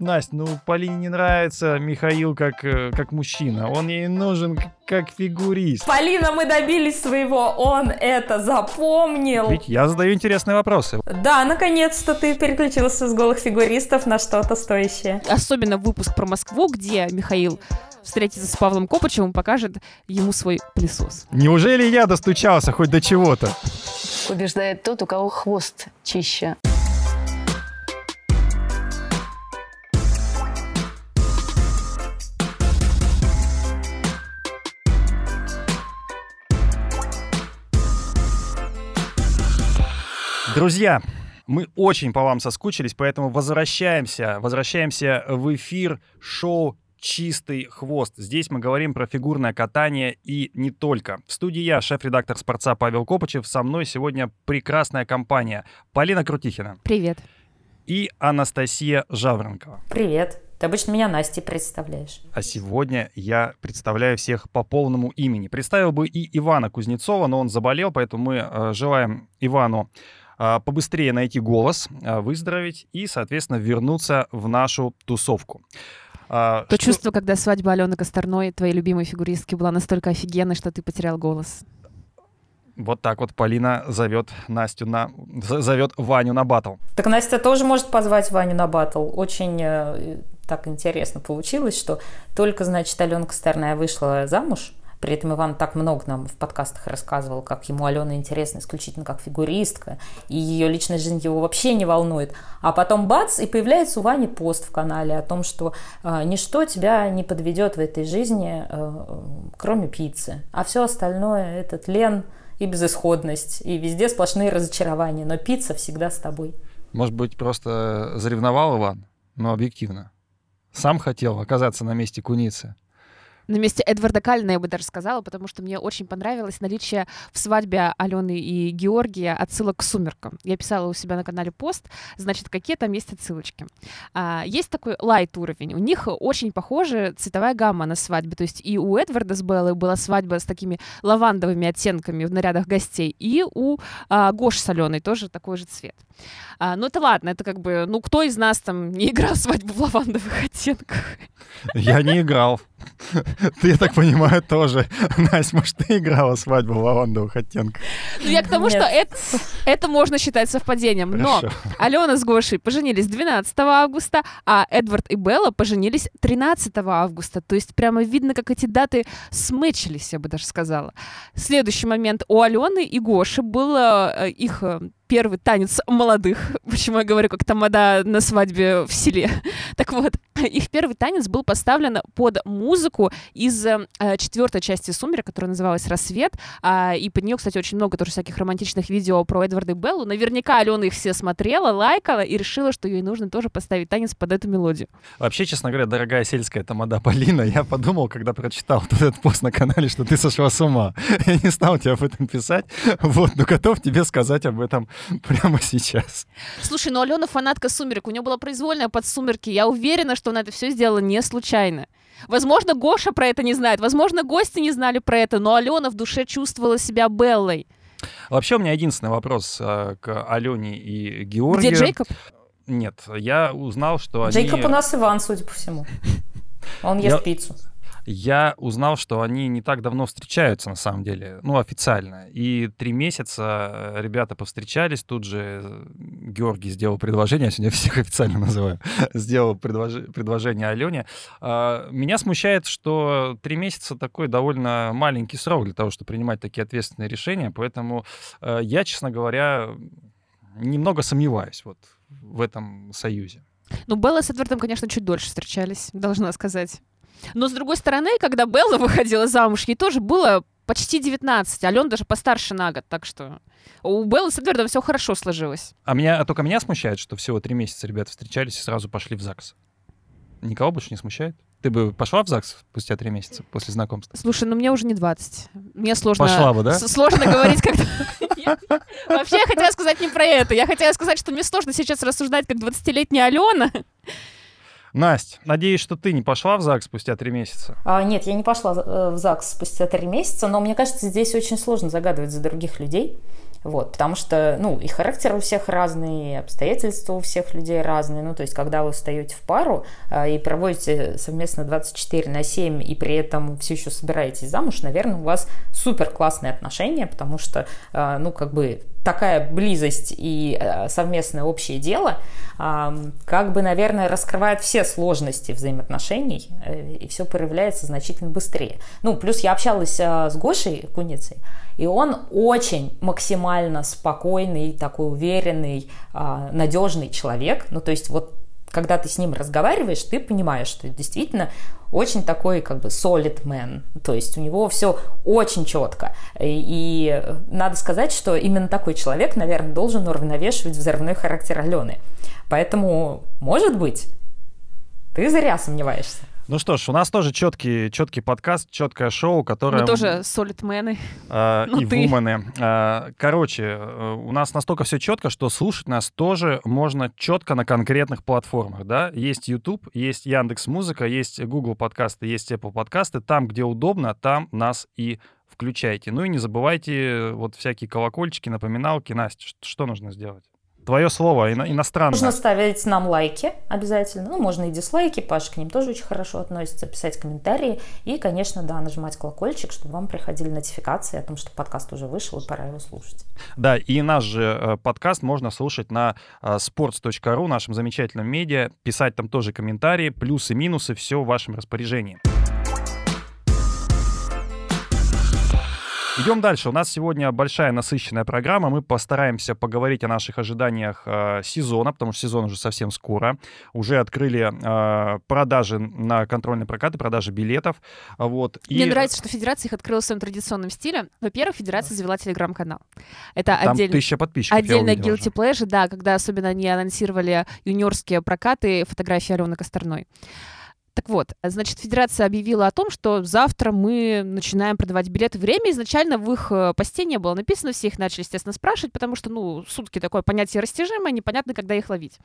Настя, ну Полине не нравится Михаил как, э, как мужчина. Он ей нужен как фигурист. Полина, мы добились своего. Он это запомнил. Ведь я задаю интересные вопросы. Да, наконец-то ты переключился с голых фигуристов на что-то стоящее. Особенно выпуск про Москву, где Михаил встретится с Павлом Копычевым, покажет ему свой пылесос. Неужели я достучался хоть до чего-то? Побеждает тот, у кого хвост чище. Друзья, мы очень по вам соскучились, поэтому возвращаемся, возвращаемся в эфир шоу «Чистый хвост». Здесь мы говорим про фигурное катание и не только. В студии я, шеф-редактор «Спорца» Павел Копычев. Со мной сегодня прекрасная компания Полина Крутихина. Привет. И Анастасия Жаворонкова. Привет. Ты обычно меня Настей представляешь. А сегодня я представляю всех по полному имени. Представил бы и Ивана Кузнецова, но он заболел, поэтому мы э, желаем Ивану побыстрее найти голос, а, выздороветь и, соответственно, вернуться в нашу тусовку. А, То что... чувство, когда свадьба Алены Косторной, твоей любимой фигуристки, была настолько офигенной, что ты потерял голос. Вот так вот Полина зовет Настю на... зовет Ваню на батл. Так Настя тоже может позвать Ваню на батл. Очень э, так интересно получилось, что только, значит, Алена Косторная вышла замуж, при этом Иван так много нам в подкастах рассказывал, как ему Алена интересна исключительно как фигуристка, и ее личная жизнь его вообще не волнует. А потом бац, и появляется у Вани пост в канале о том, что э, ничто тебя не подведет в этой жизни, э, кроме пиццы. А все остальное – это тлен и безысходность, и везде сплошные разочарования. Но пицца всегда с тобой. Может быть, просто заревновал Иван, но объективно. Сам хотел оказаться на месте куницы на месте Эдварда Калина, я бы даже сказала, потому что мне очень понравилось наличие в свадьбе Алены и Георгия отсылок к «Сумеркам». Я писала у себя на канале пост, значит, какие там есть отсылочки. А, есть такой лайт уровень. У них очень похожа цветовая гамма на свадьбе. То есть и у Эдварда с Беллой была свадьба с такими лавандовыми оттенками в нарядах гостей, и у а, Гош с Аленой тоже такой же цвет. А, ну это ладно, это как бы, ну кто из нас там не играл свадьбу в лавандовых оттенках? Я не играл. Ты, я так понимаю, тоже. Настя, может, ты играла свадьбу в лавандовых оттенках? Ну, я к тому, Нет. что это, это можно считать совпадением. Но Алена с Гошей поженились 12 августа, а Эдвард и Белла поженились 13 августа. То есть прямо видно, как эти даты смычились, я бы даже сказала. Следующий момент. У Алены и Гоши был э, их э, первый танец молодых. Почему я говорю, как тамада на свадьбе в селе. Так вот, их первый танец был поставлен под музыку из э, четвертой части «Сумерек», которая называлась «Рассвет». А, и под нее, кстати, очень много тоже всяких романтичных видео про Эдварда и Беллу. Наверняка Алена их все смотрела, лайкала и решила, что ей нужно тоже поставить танец под эту мелодию. Вообще, честно говоря, дорогая сельская тамада Полина, я подумал, когда прочитал этот пост на канале, что ты сошла с ума. Я не стал тебе об этом писать, вот, но готов тебе сказать об этом прямо сейчас. Слушай, ну Алена фанатка «Сумерек», у нее была произвольная под «Сумерки». Я уверена, что она это все сделала не случайно. Возможно, Гоша про это не знает, возможно, гости не знали про это, но Алена в душе чувствовала себя Беллой. Вообще, у меня единственный вопрос э, к Алене и Георгию. Где Джейкоб? Нет, я узнал, что Джейкоб они... Джейкоб у нас Иван, судя по всему. Он ест я... пиццу я узнал, что они не так давно встречаются, на самом деле, ну, официально. И три месяца э, ребята повстречались, тут же э, Георгий сделал предложение, я сегодня всех официально называю, сделал предлож... предложение Алене. А, меня смущает, что три месяца такой довольно маленький срок для того, чтобы принимать такие ответственные решения, поэтому э, я, честно говоря, немного сомневаюсь вот в этом союзе. Ну, Белла с Эдвардом, конечно, чуть дольше встречались, должна сказать. Но, с другой стороны, когда Белла выходила замуж, ей тоже было почти 19, а Лен даже постарше на год, так что у Беллы с Эдвардом все хорошо сложилось. А меня, а только меня смущает, что всего три месяца ребята встречались и сразу пошли в ЗАГС. Никого больше не смущает? Ты бы пошла в ЗАГС спустя три месяца после знакомства? Слушай, ну мне уже не 20. Мне сложно... Пошла бы, да? Сложно говорить, когда... Вообще я хотела сказать не про это. Я хотела сказать, что мне сложно сейчас рассуждать, как 20-летняя Алена. Настя, надеюсь, что ты не пошла в ЗАГС спустя три месяца? А, нет, я не пошла э, в ЗАГС спустя три месяца, но мне кажется, здесь очень сложно загадывать за других людей. Вот, потому что, ну, и характер у всех разный, и обстоятельства у всех людей разные. Ну, то есть, когда вы встаете в пару э, и проводите совместно 24 на 7, и при этом все еще собираетесь замуж, наверное, у вас супер классные отношения, потому что, э, ну, как бы такая близость и э, совместное общее дело, э, как бы, наверное, раскрывает все сложности взаимоотношений, э, и все проявляется значительно быстрее. Ну, плюс я общалась э, с Гошей Куницей, и он очень максимально спокойный, такой уверенный, а, надежный человек. Ну, то есть вот когда ты с ним разговариваешь, ты понимаешь, что действительно очень такой как бы solid man, то есть у него все очень четко. И, и надо сказать, что именно такой человек, наверное, должен уравновешивать взрывной характер Алены. Поэтому, может быть, ты зря сомневаешься. Ну что ж, у нас тоже четкий, четкий подкаст, четкое шоу, которое... Мы тоже солидмены. Э, ну, и ты. вумены. Э, короче, э, у нас настолько все четко, что слушать нас тоже можно четко на конкретных платформах, да? Есть YouTube, есть Яндекс Музыка, есть Google подкасты, есть Apple подкасты. Там, где удобно, там нас и включайте. Ну и не забывайте э, вот всякие колокольчики, напоминалки. Настя, что нужно сделать? Твое слово ино- иностранное. Нужно ставить нам лайки обязательно. Ну, можно и дизлайки, Паша к ним тоже очень хорошо относится, писать комментарии. И, конечно, да, нажимать колокольчик, чтобы вам приходили нотификации о том, что подкаст уже вышел, и пора его слушать. Да, и наш же э, подкаст можно слушать на э, sports.ru, нашем замечательном медиа, писать там тоже комментарии, плюсы, минусы, все в вашем распоряжении. Идем дальше. У нас сегодня большая насыщенная программа. Мы постараемся поговорить о наших ожиданиях э, сезона, потому что сезон уже совсем скоро. Уже открыли э, продажи на контрольный прокат и продажи билетов. Вот. Мне и... нравится, что Федерация их открыла в своем традиционном стиле. Во-первых, Федерация завела телеграм-канал. Это Там отдель... тысяча подписчиков. Отдельно guilty pleasure, да, когда особенно они анонсировали юниорские прокаты фотографии Алены Косторной. Так вот, значит, Федерация объявила о том, что завтра мы начинаем продавать билеты. Время изначально в их э, посте не было написано, все их начали, естественно, спрашивать, потому что, ну, сутки такое понятие растяжимое, непонятно, когда их ловить.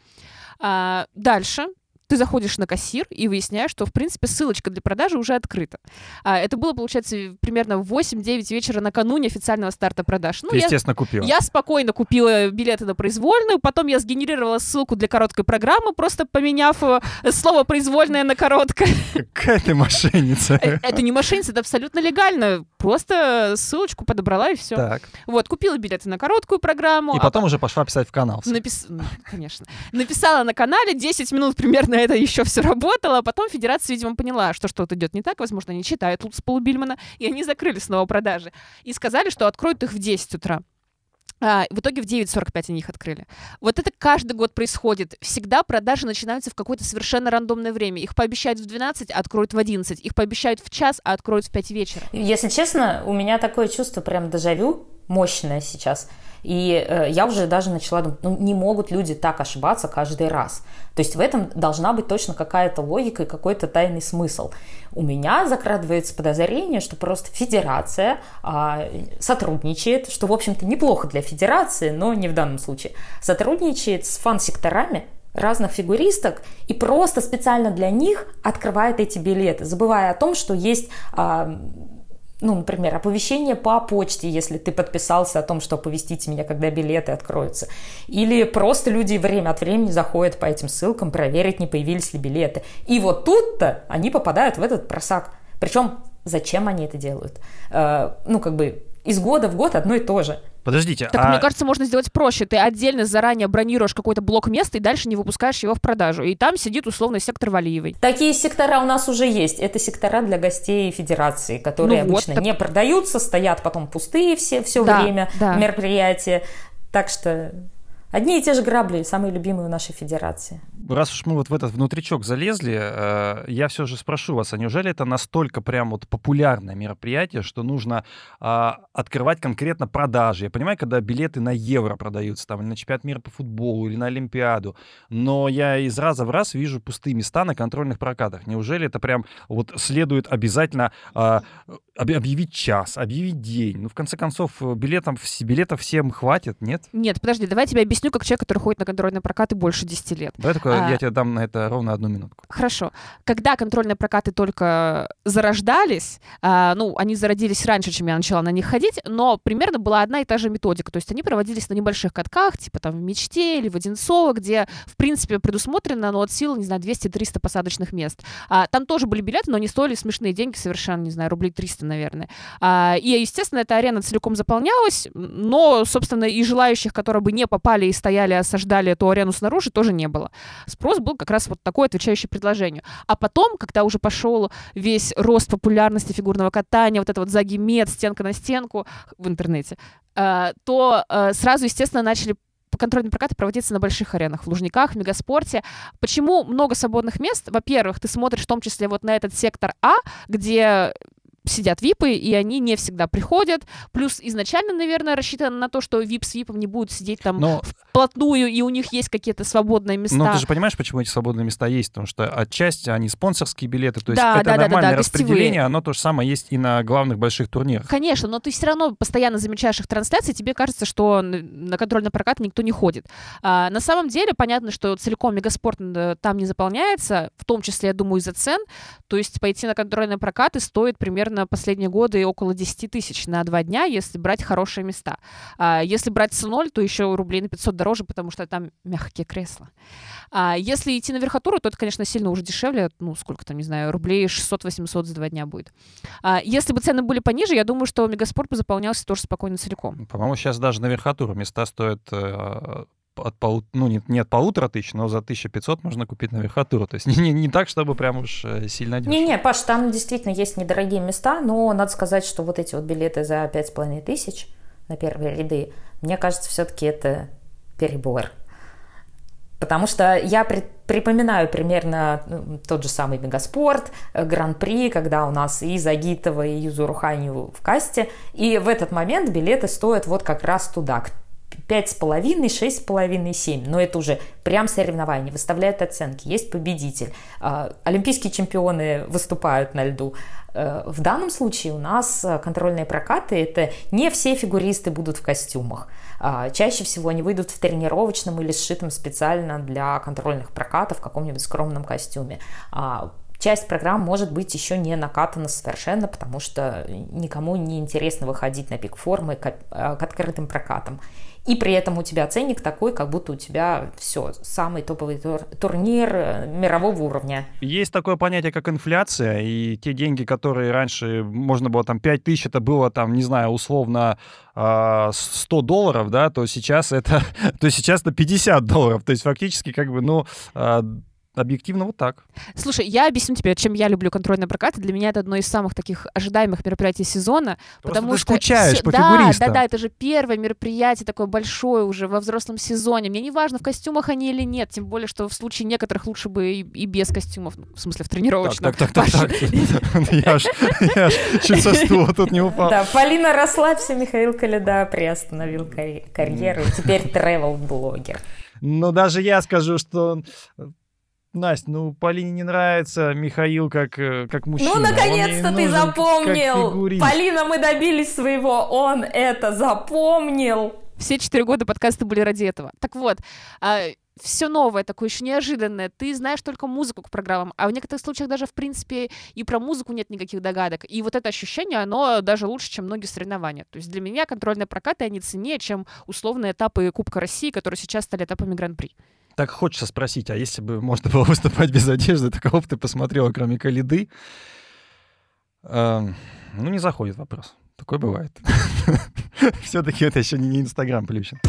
А, дальше ты заходишь на кассир и выясняешь, что, в принципе, ссылочка для продажи уже открыта. А, это было, получается, примерно в 8-9 вечера накануне официального старта продаж. Ну, ты, естественно, я, купила. Я спокойно купила билеты на произвольную, потом я сгенерировала ссылку для короткой программы, просто поменяв э, слово «произвольное» на «короткое». Какая ты мошенница. Э, это не мошенница, это абсолютно легально. Просто ссылочку подобрала и все. Так. Вот, купила билеты на короткую программу. И потом а... уже пошла писать в канал. Напис... Конечно. Написала на канале 10 минут примерно это еще все работало, а потом федерация, видимо, поняла, что что-то идет не так, возможно, они читают Лутс Полубильмана, и они закрыли снова продажи. И сказали, что откроют их в 10 утра. А, в итоге в 9.45 они их открыли. Вот это каждый год происходит. Всегда продажи начинаются в какое-то совершенно рандомное время. Их пообещают в 12, а откроют в 11. Их пообещают в час, а откроют в 5 вечера. Если честно, у меня такое чувство прям дежавю мощное сейчас. И э, я уже даже начала думать, ну не могут люди так ошибаться каждый раз. То есть в этом должна быть точно какая-то логика и какой-то тайный смысл. У меня закрадывается подозрение, что просто федерация а, сотрудничает, что, в общем-то, неплохо для федерации, но не в данном случае, сотрудничает с фан-секторами, разных фигуристок и просто специально для них открывает эти билеты, забывая о том, что есть а, ну, например, оповещение по почте, если ты подписался о том, что оповестите меня, когда билеты откроются. Или просто люди время от времени заходят по этим ссылкам проверить, не появились ли билеты. И вот тут-то они попадают в этот просак. Причем зачем они это делают? Э, ну, как бы из года в год одно и то же. Подождите, так, а... мне кажется, можно сделать проще. Ты отдельно заранее бронируешь какой-то блок места и дальше не выпускаешь его в продажу. И там сидит условно сектор Валиевой. Такие сектора у нас уже есть. Это сектора для гостей федерации, которые ну обычно вот, так... не продаются, стоят потом пустые все, все да, время да. мероприятия. Так что Одни и те же грабли, самые любимые у нашей федерации. Раз уж мы вот в этот внутричок залезли, э, я все же спрошу вас, а неужели это настолько прям вот популярное мероприятие, что нужно э, открывать конкретно продажи? Я понимаю, когда билеты на евро продаются, там, или на чемпионат мира по футболу, или на Олимпиаду, но я из раза в раз вижу пустые места на контрольных прокатах. Неужели это прям вот следует обязательно э, объявить час, объявить день? Ну, в конце концов, билетов, билетов всем хватит, нет? Нет, подожди, давай я тебе объясню объясню, как человек, который ходит на контрольные прокаты больше 10 лет. Давай только а... я тебе дам на это ровно одну минутку. Хорошо. Когда контрольные прокаты только зарождались, а, ну, они зародились раньше, чем я начала на них ходить, но примерно была одна и та же методика. То есть они проводились на небольших катках, типа там в Мечте или в Одинцово, где, в принципе, предусмотрено, ну, от силы, не знаю, 200-300 посадочных мест. А, там тоже были билеты, но они стоили смешные деньги, совершенно, не знаю, рублей 300, наверное. А, и, естественно, эта арена целиком заполнялась, но, собственно, и желающих, которые бы не попали стояли, осаждали эту арену снаружи, тоже не было. Спрос был как раз вот такой, отвечающий предложению. А потом, когда уже пошел весь рост популярности фигурного катания, вот это вот загимет, стенка на стенку в интернете, э, то э, сразу, естественно, начали контрольные прокаты проводиться на больших аренах, в Лужниках, в Мегаспорте. Почему много свободных мест? Во-первых, ты смотришь в том числе вот на этот сектор А, где сидят випы, и они не всегда приходят. Плюс изначально, наверное, рассчитано на то, что вип с випом не будут сидеть там Но... вплотную, и у них есть какие-то свободные места. Ну, ты же понимаешь, почему эти свободные места есть? Потому что отчасти они спонсорские билеты, то есть да, это да, нормальное да, да, распределение, гостевые. оно то же самое есть и на главных больших турнирах. Конечно, но ты все равно постоянно замечаешь их трансляции, тебе кажется, что на контрольный прокат никто не ходит. А, на самом деле, понятно, что целиком мегаспорт там не заполняется, в том числе, я думаю, из-за цен. То есть пойти на контрольные прокаты стоит примерно примерно последние годы около 10 тысяч на два дня, если брать хорошие места. А если брать C0, то еще рублей на 500 дороже, потому что там мягкие кресла. А если идти на верхотуру, то это, конечно, сильно уже дешевле, ну, сколько там, не знаю, рублей 600-800 за два дня будет. А если бы цены были пониже, я думаю, что Мегаспорт бы заполнялся тоже спокойно целиком. По-моему, сейчас даже на верхотуру места стоят э, от полу... ну, не, не от полутора тысяч, но за 1500 можно купить наверхатуру. То есть не, не, не так, чтобы прям уж э, сильно дешево. Не-не, Паш, там действительно есть недорогие места, но надо сказать, что вот эти вот билеты за 5,5 тысяч на первые ряды, мне кажется, все-таки это перебор. Потому что я при, припоминаю примерно ну, тот же самый Мегаспорт, э, Гран-при, когда у нас и Загитова, и Юзу в касте. И в этот момент билеты стоят вот как раз туда, к 5,5, 6,5, 7. Но это уже прям соревнование, выставляют оценки, есть победитель. А, олимпийские чемпионы выступают на льду. Э, в данном случае у нас э, контрольные прокаты – это не все фигуристы будут в костюмах. А, чаще всего они выйдут в тренировочном или сшитом специально для контрольных прокатов в каком-нибудь скромном костюме а, часть программ может быть еще не накатана совершенно, потому что никому не интересно выходить на пик формы к, э, к открытым прокатам и при этом у тебя ценник такой, как будто у тебя все, самый топовый тур, турнир э, мирового уровня. Есть такое понятие, как инфляция, и те деньги, которые раньше можно было там 5 тысяч, это было там, не знаю, условно 100 а, долларов, да, то сейчас это, то сейчас это 50 долларов, то есть фактически как бы, ну, а, объективно вот так. Слушай, я объясню тебе, чем я люблю контрольные прокаты. Для меня это одно из самых таких ожидаемых мероприятий сезона. Просто потому ты что скучаешь по да, фигуристам. Да, да, это же первое мероприятие такое большое уже во взрослом сезоне. Мне не важно, в костюмах они или нет, тем более, что в случае некоторых лучше бы и, и без костюмов, ну, в смысле в тренировочном. Так, так, так, так. Я ж чуть со стула тут не упал. Да, Полина, расслабься, Михаил Каледа приостановил карьеру, теперь travel-блогер. Ну, даже я скажу, что Настя, ну Полине не нравится Михаил как, э, как мужчина. Ну, наконец-то ты запомнил! Полина, мы добились своего, он это запомнил! Все четыре года подкасты были ради этого. Так вот, а, все новое, такое еще неожиданное. Ты знаешь только музыку к программам, а в некоторых случаях даже, в принципе, и про музыку нет никаких догадок. И вот это ощущение, оно даже лучше, чем многие соревнования. То есть для меня контрольные прокаты, они ценнее, чем условные этапы Кубка России, которые сейчас стали этапами Гран-при. Так хочется спросить, а если бы можно было выступать без одежды, то кого бы ты посмотрела, кроме Калиды? Эм, ну, не заходит вопрос. Такое бывает. Все-таки это еще не Инстаграм Плющин.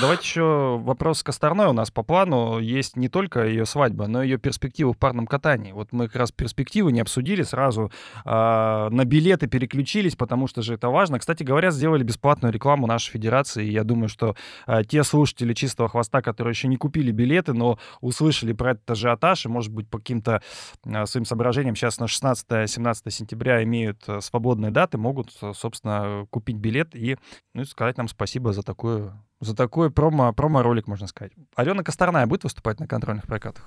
Давайте еще вопрос Косторной у нас по плану. Есть не только ее свадьба, но и ее перспективы в парном катании. Вот мы как раз перспективы не обсудили, сразу э, на билеты переключились, потому что же это важно. Кстати говоря, сделали бесплатную рекламу нашей федерации. И я думаю, что э, те слушатели «Чистого хвоста», которые еще не купили билеты, но услышали про этот ажиотаж, и, может быть, по каким-то э, своим соображениям сейчас на 16-17 сентября имеют свободные даты, могут, собственно, купить билет и ну, сказать нам спасибо за такую за такой промо, промо-ролик, можно сказать. Алена Косторная будет выступать на контрольных прокатах?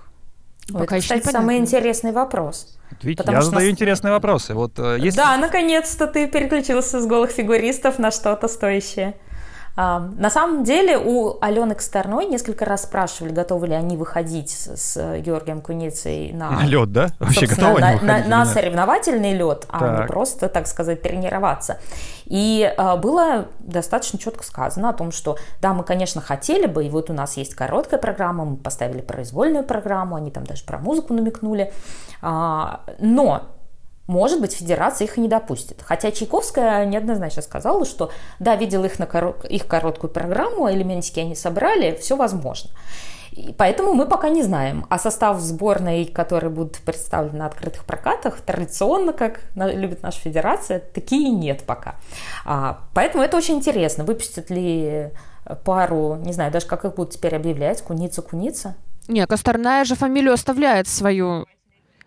Пока это, кстати, самый интересный вопрос. Видите, я задаю нас... интересные вопросы. Вот, э, если... Да, наконец-то ты переключился с голых фигуристов на что-то стоящее. На самом деле у Алены Косторной несколько раз спрашивали, готовы ли они выходить с Георгием Куницей на, на лед, да? Вообще готовы на, на, на соревновательный лед, а так. не просто, так сказать, тренироваться. И а, было достаточно четко сказано о том, что да, мы, конечно, хотели бы, и вот у нас есть короткая программа, мы поставили произвольную программу, они там даже про музыку намекнули, а, но может быть, федерация их и не допустит. Хотя Чайковская неоднозначно сказала, что да, видела их, на корот... их короткую программу, элементики они собрали, все возможно. И поэтому мы пока не знаем. А состав сборной, которые будут представлены на открытых прокатах, традиционно, как любит наша федерация, такие нет пока. А, поэтому это очень интересно. Выпустят ли пару, не знаю, даже как их будут теперь объявлять, куница-куница? Нет, Косторная же фамилию оставляет свою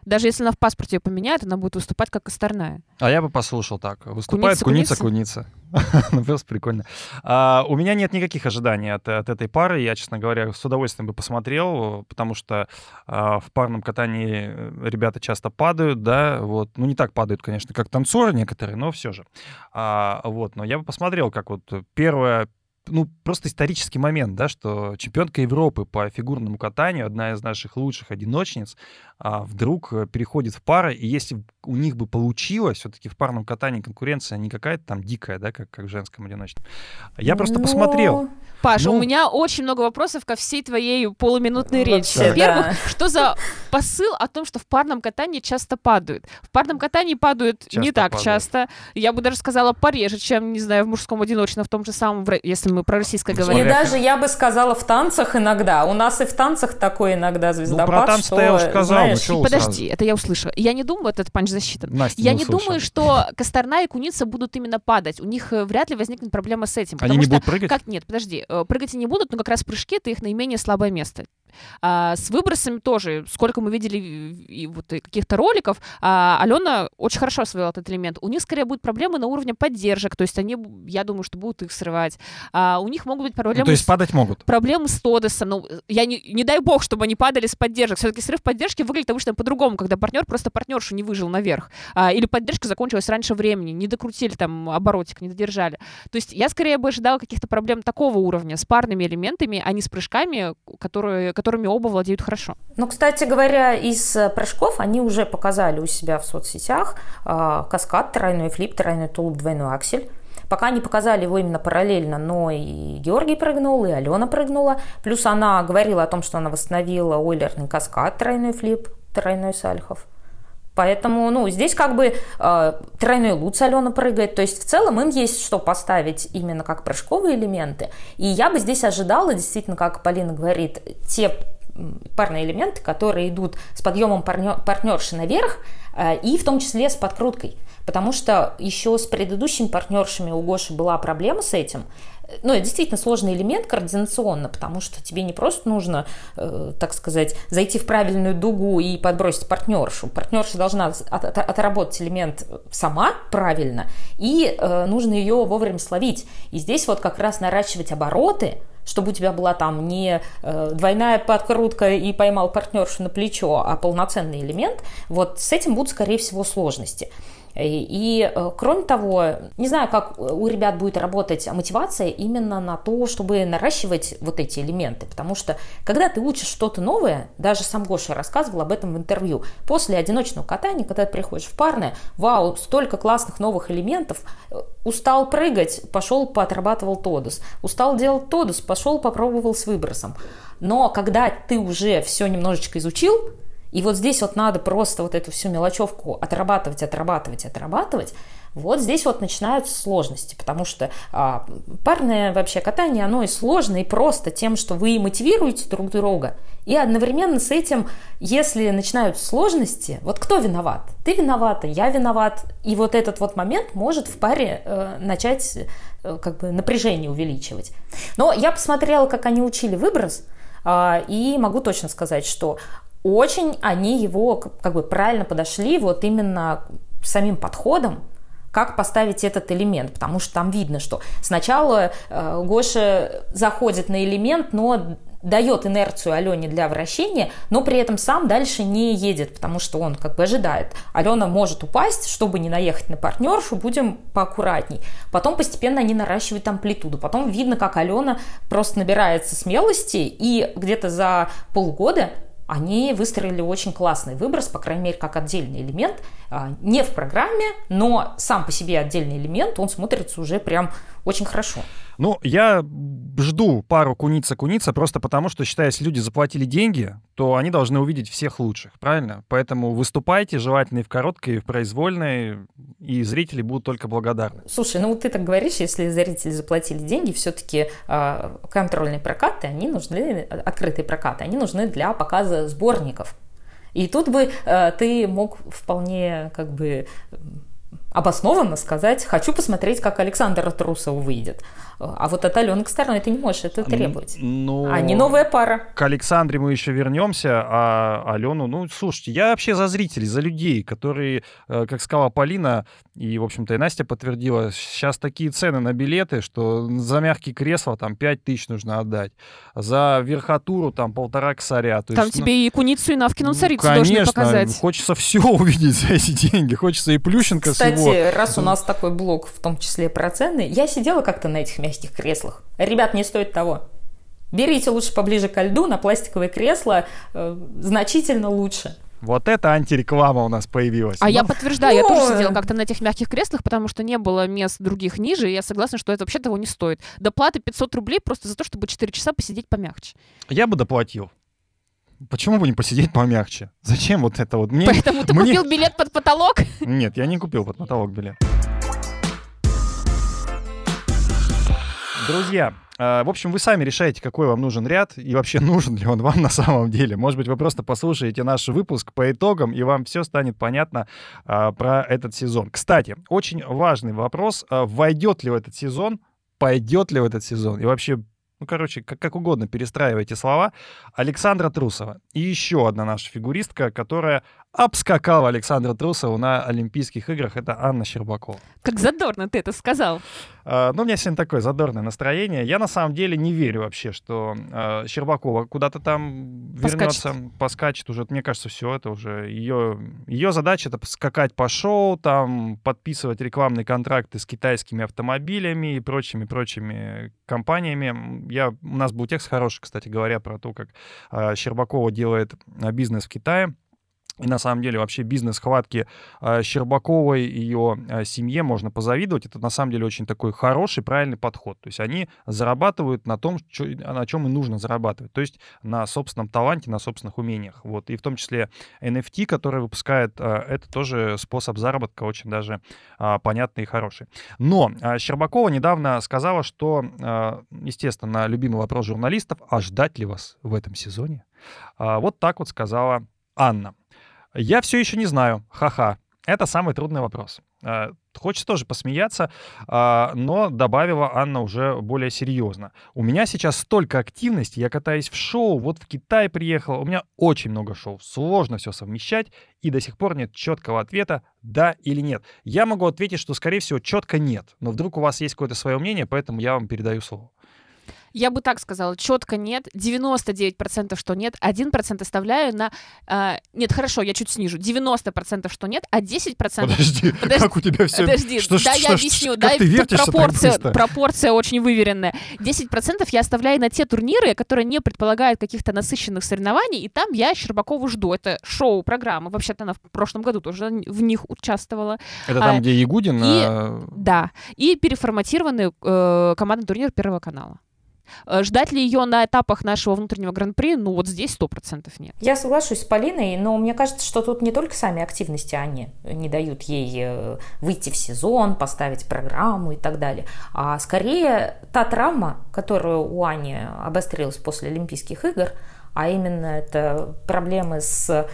даже если она в паспорте ее поменяет, она будет выступать как Косторная. А я бы послушал так. Выступает куница-куница. ну, просто прикольно. А, у меня нет никаких ожиданий от, от этой пары. Я, честно говоря, с удовольствием бы посмотрел, потому что а, в парном катании э, ребята часто падают, да, вот. Ну, не так падают, конечно, как танцоры некоторые, но все же. А, вот, но я бы посмотрел, как вот первая ну, просто исторический момент, да, что чемпионка Европы по фигурному катанию, одна из наших лучших одиночниц, а, вдруг э, переходит в пары, и если у них бы получилось, все-таки в парном катании конкуренция не какая-то там дикая, да, как, как в женском одиночном. Я просто Но... посмотрел. Паша, ну... у меня очень много вопросов ко всей твоей полуминутной речи. Во-первых, да. что за посыл о том, что в парном катании часто падают? В парном катании падают часто не так падают. часто. Я бы даже сказала пореже, чем, не знаю, в мужском одиночном, в том же самом, если мы про российское говорим. И даже я бы сказала в танцах иногда. У нас и в танцах такой иногда звездопад, ну, про танцы что, я уже сказал, знаешь... Ну, Подожди, сразу? это я услышала. Я не думаю, этот панч засчитан. Настя я не, не думаю, что Косторна и Куница будут именно падать. У них э, вряд ли возникнет проблема с этим. Они не что, будут прыгать? Как, нет, подожди. Э, прыгать они не будут, но как раз прыжки — это их наименее слабое место. А, с выбросами тоже, сколько мы видели и вот каких-то роликов, а, Алена очень хорошо освоила этот элемент. У них скорее будут проблемы на уровне поддержек, то есть они, я думаю, что будут их срывать. А, у них могут быть проблемы... Ну, то есть с, падать могут? Проблемы с Тодесом. Ну, я не, не дай бог, чтобы они падали с поддержек. Все-таки срыв поддержки выглядит обычно по-другому, когда партнер просто партнершу не выжил наверх. А, или поддержка закончилась раньше времени, не докрутили там оборотик, не додержали. То есть я скорее бы ожидала каких-то проблем такого уровня с парными элементами, а не с прыжками, которые, которыми оба владеют хорошо. Ну, кстати говоря, из э, прыжков они уже показали у себя в соцсетях э, каскад, тройной флип, тройной тулуп, двойной аксель. Пока не показали его именно параллельно, но и Георгий прыгнул, и Алена прыгнула. Плюс она говорила о том, что она восстановила ойлерный каскад, тройной флип, тройной сальхов. Поэтому, ну, здесь как бы э, тройной луц Алена прыгает. То есть в целом им есть что поставить именно как прыжковые элементы. И я бы здесь ожидала, действительно, как Полина говорит, те парные элементы, которые идут с подъемом партнер, партнерши наверх э, и в том числе с подкруткой. Потому что еще с предыдущими партнершами у Гоши была проблема с этим. Ну, это действительно сложный элемент координационно, потому что тебе не просто нужно, э, так сказать, зайти в правильную дугу и подбросить партнершу. Партнерша должна от, от, отработать элемент сама правильно, и э, нужно ее вовремя словить. И здесь вот как раз наращивать обороты – чтобы у тебя была там не э, двойная подкрутка и поймал партнершу на плечо, а полноценный элемент, вот с этим будут, скорее всего, сложности. И, э, кроме того, не знаю, как у ребят будет работать мотивация именно на то, чтобы наращивать вот эти элементы. Потому что, когда ты учишь что-то новое, даже сам Гоша рассказывал об этом в интервью, после одиночного катания, когда ты приходишь в парное, вау, столько классных новых элементов, устал прыгать, пошел поотрабатывал тодос, устал делать тодос, пошел попробовал с выбросом. Но когда ты уже все немножечко изучил, и вот здесь вот надо просто вот эту всю мелочевку отрабатывать, отрабатывать, отрабатывать. Вот здесь вот начинаются сложности, потому что а, парное вообще катание, оно и сложно, и просто тем, что вы мотивируете друг друга, и одновременно с этим, если начинаются сложности, вот кто виноват? Ты виновата, я виноват, и вот этот вот момент может в паре э, начать э, как бы напряжение увеличивать. Но я посмотрела, как они учили выброс, э, и могу точно сказать, что очень они его как бы правильно подошли вот именно самим подходом, как поставить этот элемент, потому что там видно, что сначала э, Гоша заходит на элемент, но дает инерцию Алене для вращения, но при этом сам дальше не едет, потому что он как бы ожидает. Алена может упасть, чтобы не наехать на партнершу, будем поаккуратней. Потом постепенно они наращивают амплитуду. Потом видно, как Алена просто набирается смелости, и где-то за полгода они выстроили очень классный выброс, по крайней мере, как отдельный элемент. А, не в программе, но сам по себе отдельный элемент, он смотрится уже прям очень хорошо. Ну, я жду пару куница-куница просто потому, что, считаю, если люди заплатили деньги, то они должны увидеть всех лучших, правильно? Поэтому выступайте, желательно и в короткой, и в произвольной, и зрители будут только благодарны. Слушай, ну вот ты так говоришь, если зрители заплатили деньги, все-таки э, а, контрольные прокаты, они нужны, открытые прокаты, они нужны для показа сборников. И тут бы э, ты мог вполне как бы обоснованно сказать, хочу посмотреть, как Александр Трусов выйдет. А вот от Алены Косторной ты не можешь это требовать. Ну, Они новая пара. К Александре мы еще вернемся, а Алену, ну, слушайте, я вообще за зрителей, за людей, которые, э, как сказала Полина, и, в общем-то, и Настя подтвердила, сейчас такие цены на билеты, что за мягкие кресла там 5 тысяч нужно отдать, за верхотуру там полтора косаря. То там есть, тебе ну, и Куницу, и Навкину царицу ну, конечно, показать. хочется все увидеть за эти деньги, хочется и Плющенко Кстати, всего. раз у нас такой блок, в том числе про цены, я сидела как-то на этих мягких креслах. Ребят, не стоит того. Берите лучше поближе к льду, на пластиковые кресла э, значительно лучше. Вот это антиреклама у нас появилась. А ну, я подтверждаю, я тоже сидела как-то на этих мягких креслах, потому что не было мест других ниже, и я согласна, что это вообще того не стоит. Доплаты 500 рублей просто за то, чтобы 4 часа посидеть помягче. Я бы доплатил. Почему бы не посидеть помягче? Зачем вот это вот? Мне, Поэтому ты мне... купил билет под потолок? Нет, я не купил под потолок билет. Друзья, э, в общем, вы сами решаете, какой вам нужен ряд и вообще нужен ли он вам на самом деле. Может быть, вы просто послушаете наш выпуск по итогам, и вам все станет понятно а, про этот сезон. Кстати, очень важный вопрос. А, войдет ли в этот сезон, пойдет ли в этот сезон и вообще ну, короче, как, как угодно перестраивайте слова, Александра Трусова. И еще одна наша фигуристка, которая обскакала Александра Трусова на Олимпийских играх, это Анна Щербакова. Как задорно ты это сказал. Uh, ну, у меня сегодня такое задорное настроение. Я на самом деле не верю вообще, что uh, Щербакова куда-то там вернется, поскачет. поскачет уже. Мне кажется, все это уже ее, ее задача это скакать по шоу, там подписывать рекламные контракты с китайскими автомобилями и прочими-прочими компаниями. Я, у нас был текст хороший, кстати говоря, про то, как uh, Щербакова делает бизнес в Китае. И на самом деле вообще бизнес хватки э, Щербаковой и ее э, семье можно позавидовать. Это на самом деле очень такой хороший, правильный подход. То есть они зарабатывают на том, на чем и нужно зарабатывать. То есть на собственном таланте, на собственных умениях. Вот. И в том числе NFT, который выпускает, э, это тоже способ заработка очень даже понятный и хороший. Но Щербакова недавно сказала, что, естественно, на любимый вопрос журналистов, а ждать ли вас в этом сезоне? Вот так вот сказала Анна. Я все еще не знаю. Ха-ха. Это самый трудный вопрос. А, хочется тоже посмеяться, а, но добавила Анна уже более серьезно. У меня сейчас столько активности, я катаюсь в шоу, вот в Китай приехал, у меня очень много шоу, сложно все совмещать, и до сих пор нет четкого ответа, да или нет. Я могу ответить, что, скорее всего, четко нет, но вдруг у вас есть какое-то свое мнение, поэтому я вам передаю слово. Я бы так сказала, четко нет, 99% что нет, 1% оставляю на... Э, нет, хорошо, я чуть снижу. 90% что нет, а 10%... Подожди, подожди как у тебя все... Подожди, что, да, что, я объясню. Что, да, как ты пропорция, пропорция очень выверенная. 10% я оставляю на те турниры, которые не предполагают каких-то насыщенных соревнований, и там я Щербакову жду. Это шоу-программа. Вообще-то она в прошлом году тоже в них участвовала. Это там, а, где Ягудин? И, а... Да. И переформатированный э, командный турнир Первого канала. Э, ждать ли ее на этапах нашего внутреннего гран-при? Ну, вот здесь сто процентов нет. Я соглашусь с Полиной, но мне кажется, что тут не только сами активности они не дают ей э, выйти в сезон, поставить программу и так далее, а скорее та травма, которая у Ани обострилась после Олимпийских игр, а именно это проблемы с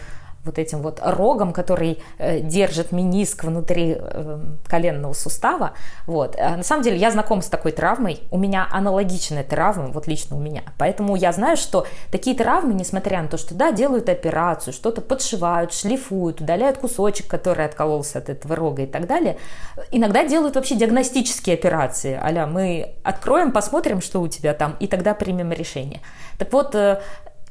вот этим вот рогом, который э, держит миниск внутри э, коленного сустава. Вот. А на самом деле я знакома с такой травмой. У меня аналогичная травма, вот лично у меня. Поэтому я знаю, что такие травмы, несмотря на то, что да, делают операцию, что-то подшивают, шлифуют, удаляют кусочек, который откололся от этого рога и так далее, иногда делают вообще диагностические операции. Аля, мы откроем, посмотрим, что у тебя там, и тогда примем решение. Так вот, э,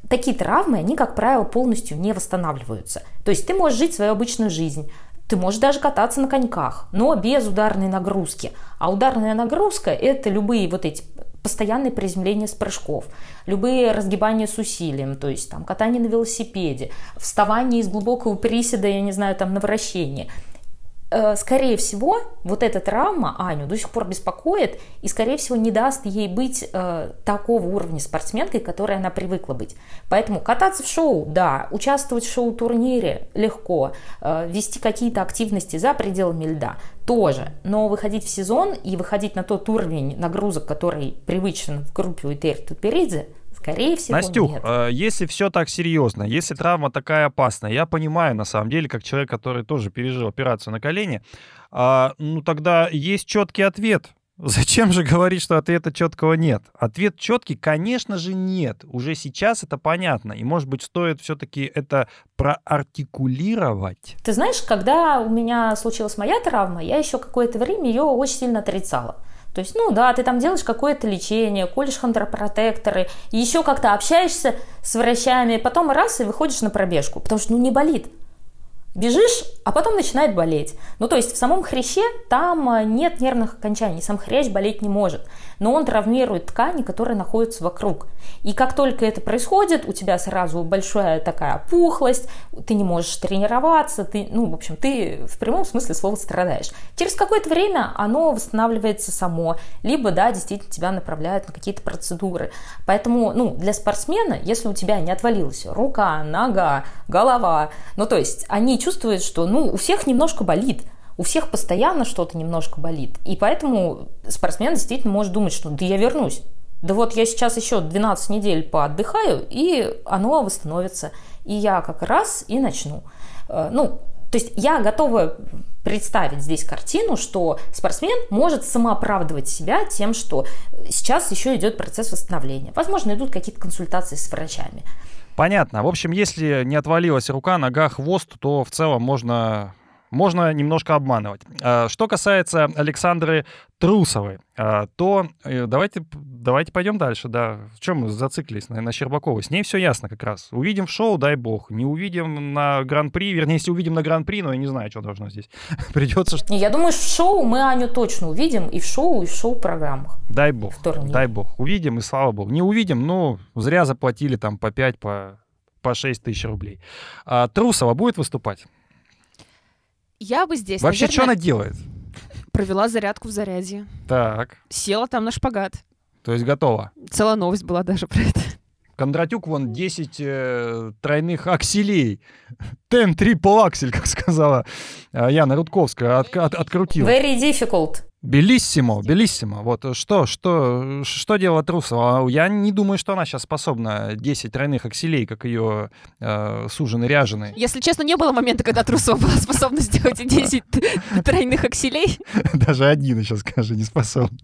такие травмы, они, как правило, полностью не восстанавливаются. То есть ты можешь жить свою обычную жизнь, ты можешь даже кататься на коньках, но без ударной нагрузки. А ударная нагрузка – это любые вот эти постоянные приземления с прыжков, любые разгибания с усилием, то есть там катание на велосипеде, вставание из глубокого приседа, я не знаю, там на вращение – скорее всего, вот эта травма Аню до сих пор беспокоит и, скорее всего, не даст ей быть э, такого уровня спортсменкой, которой она привыкла быть. Поэтому кататься в шоу, да, участвовать в шоу-турнире легко, э, вести какие-то активности за пределами льда тоже, но выходить в сезон и выходить на тот уровень нагрузок, который привычен в группе у Этери Туперидзе – Скорее всего, Настюх, нет. Э, если все так серьезно, если травма такая опасная, я понимаю, на самом деле, как человек, который тоже пережил операцию на колени, э, ну тогда есть четкий ответ. Зачем же говорить, что ответа четкого нет? Ответ четкий, конечно же, нет. Уже сейчас это понятно. И, может быть, стоит все-таки это проартикулировать. Ты знаешь, когда у меня случилась моя травма, я еще какое-то время ее очень сильно отрицала. То есть, ну да, ты там делаешь какое-то лечение, колешь хондропротекторы, еще как-то общаешься с врачами, потом раз и выходишь на пробежку, потому что ну не болит. Бежишь, а потом начинает болеть. Ну, то есть в самом хряще там э, нет нервных окончаний, сам хрящ болеть не может но он травмирует ткани, которые находятся вокруг. И как только это происходит, у тебя сразу большая такая опухлость, ты не можешь тренироваться, ты, ну, в общем, ты в прямом смысле слова страдаешь. Через какое-то время оно восстанавливается само, либо, да, действительно тебя направляют на какие-то процедуры. Поэтому, ну, для спортсмена, если у тебя не отвалилась рука, нога, голова, ну, то есть они чувствуют, что, ну, у всех немножко болит, у всех постоянно что-то немножко болит. И поэтому спортсмен действительно может думать, что да я вернусь. Да вот я сейчас еще 12 недель поотдыхаю, и оно восстановится. И я как раз и начну. Э, ну, то есть я готова представить здесь картину, что спортсмен может самооправдывать себя тем, что сейчас еще идет процесс восстановления. Возможно, идут какие-то консультации с врачами. Понятно. В общем, если не отвалилась рука, нога, хвост, то в целом можно можно немножко обманывать. А, что касается Александры Трусовой, а, то э, давайте, давайте пойдем дальше. Да. В чем мы зациклились на, на Щербаковой? С ней все ясно как раз. Увидим в шоу, дай бог. Не увидим на Гран-при, вернее, если увидим на Гран-при, но я не знаю, что должно здесь. Придется... Я думаю, в шоу мы Аню точно увидим и в шоу, и в шоу-программах. Дай бог, дай бог. Увидим, и слава богу. Не увидим, ну, зря заплатили там по 5, по, по 6 тысяч рублей. А, Трусова будет выступать? Я бы здесь, Вообще, наверное, что она делает? Провела зарядку в зарядье. Так. Села там на шпагат. То есть готова? Целая новость была даже про это. Кондратюк вон 10 э, тройных акселей. Ten triple аксель, как сказала э, Яна Рудковская, от, от, открутила. Very difficult. Белиссимо, белиссимо. Вот что, что, что делала Трусова? Я не думаю, что она сейчас способна 10 тройных акселей, как ее э, суженый ряженый. Если честно, не было момента, когда Трусова была способна сделать 10 тройных акселей. Даже один еще скажи, не способна.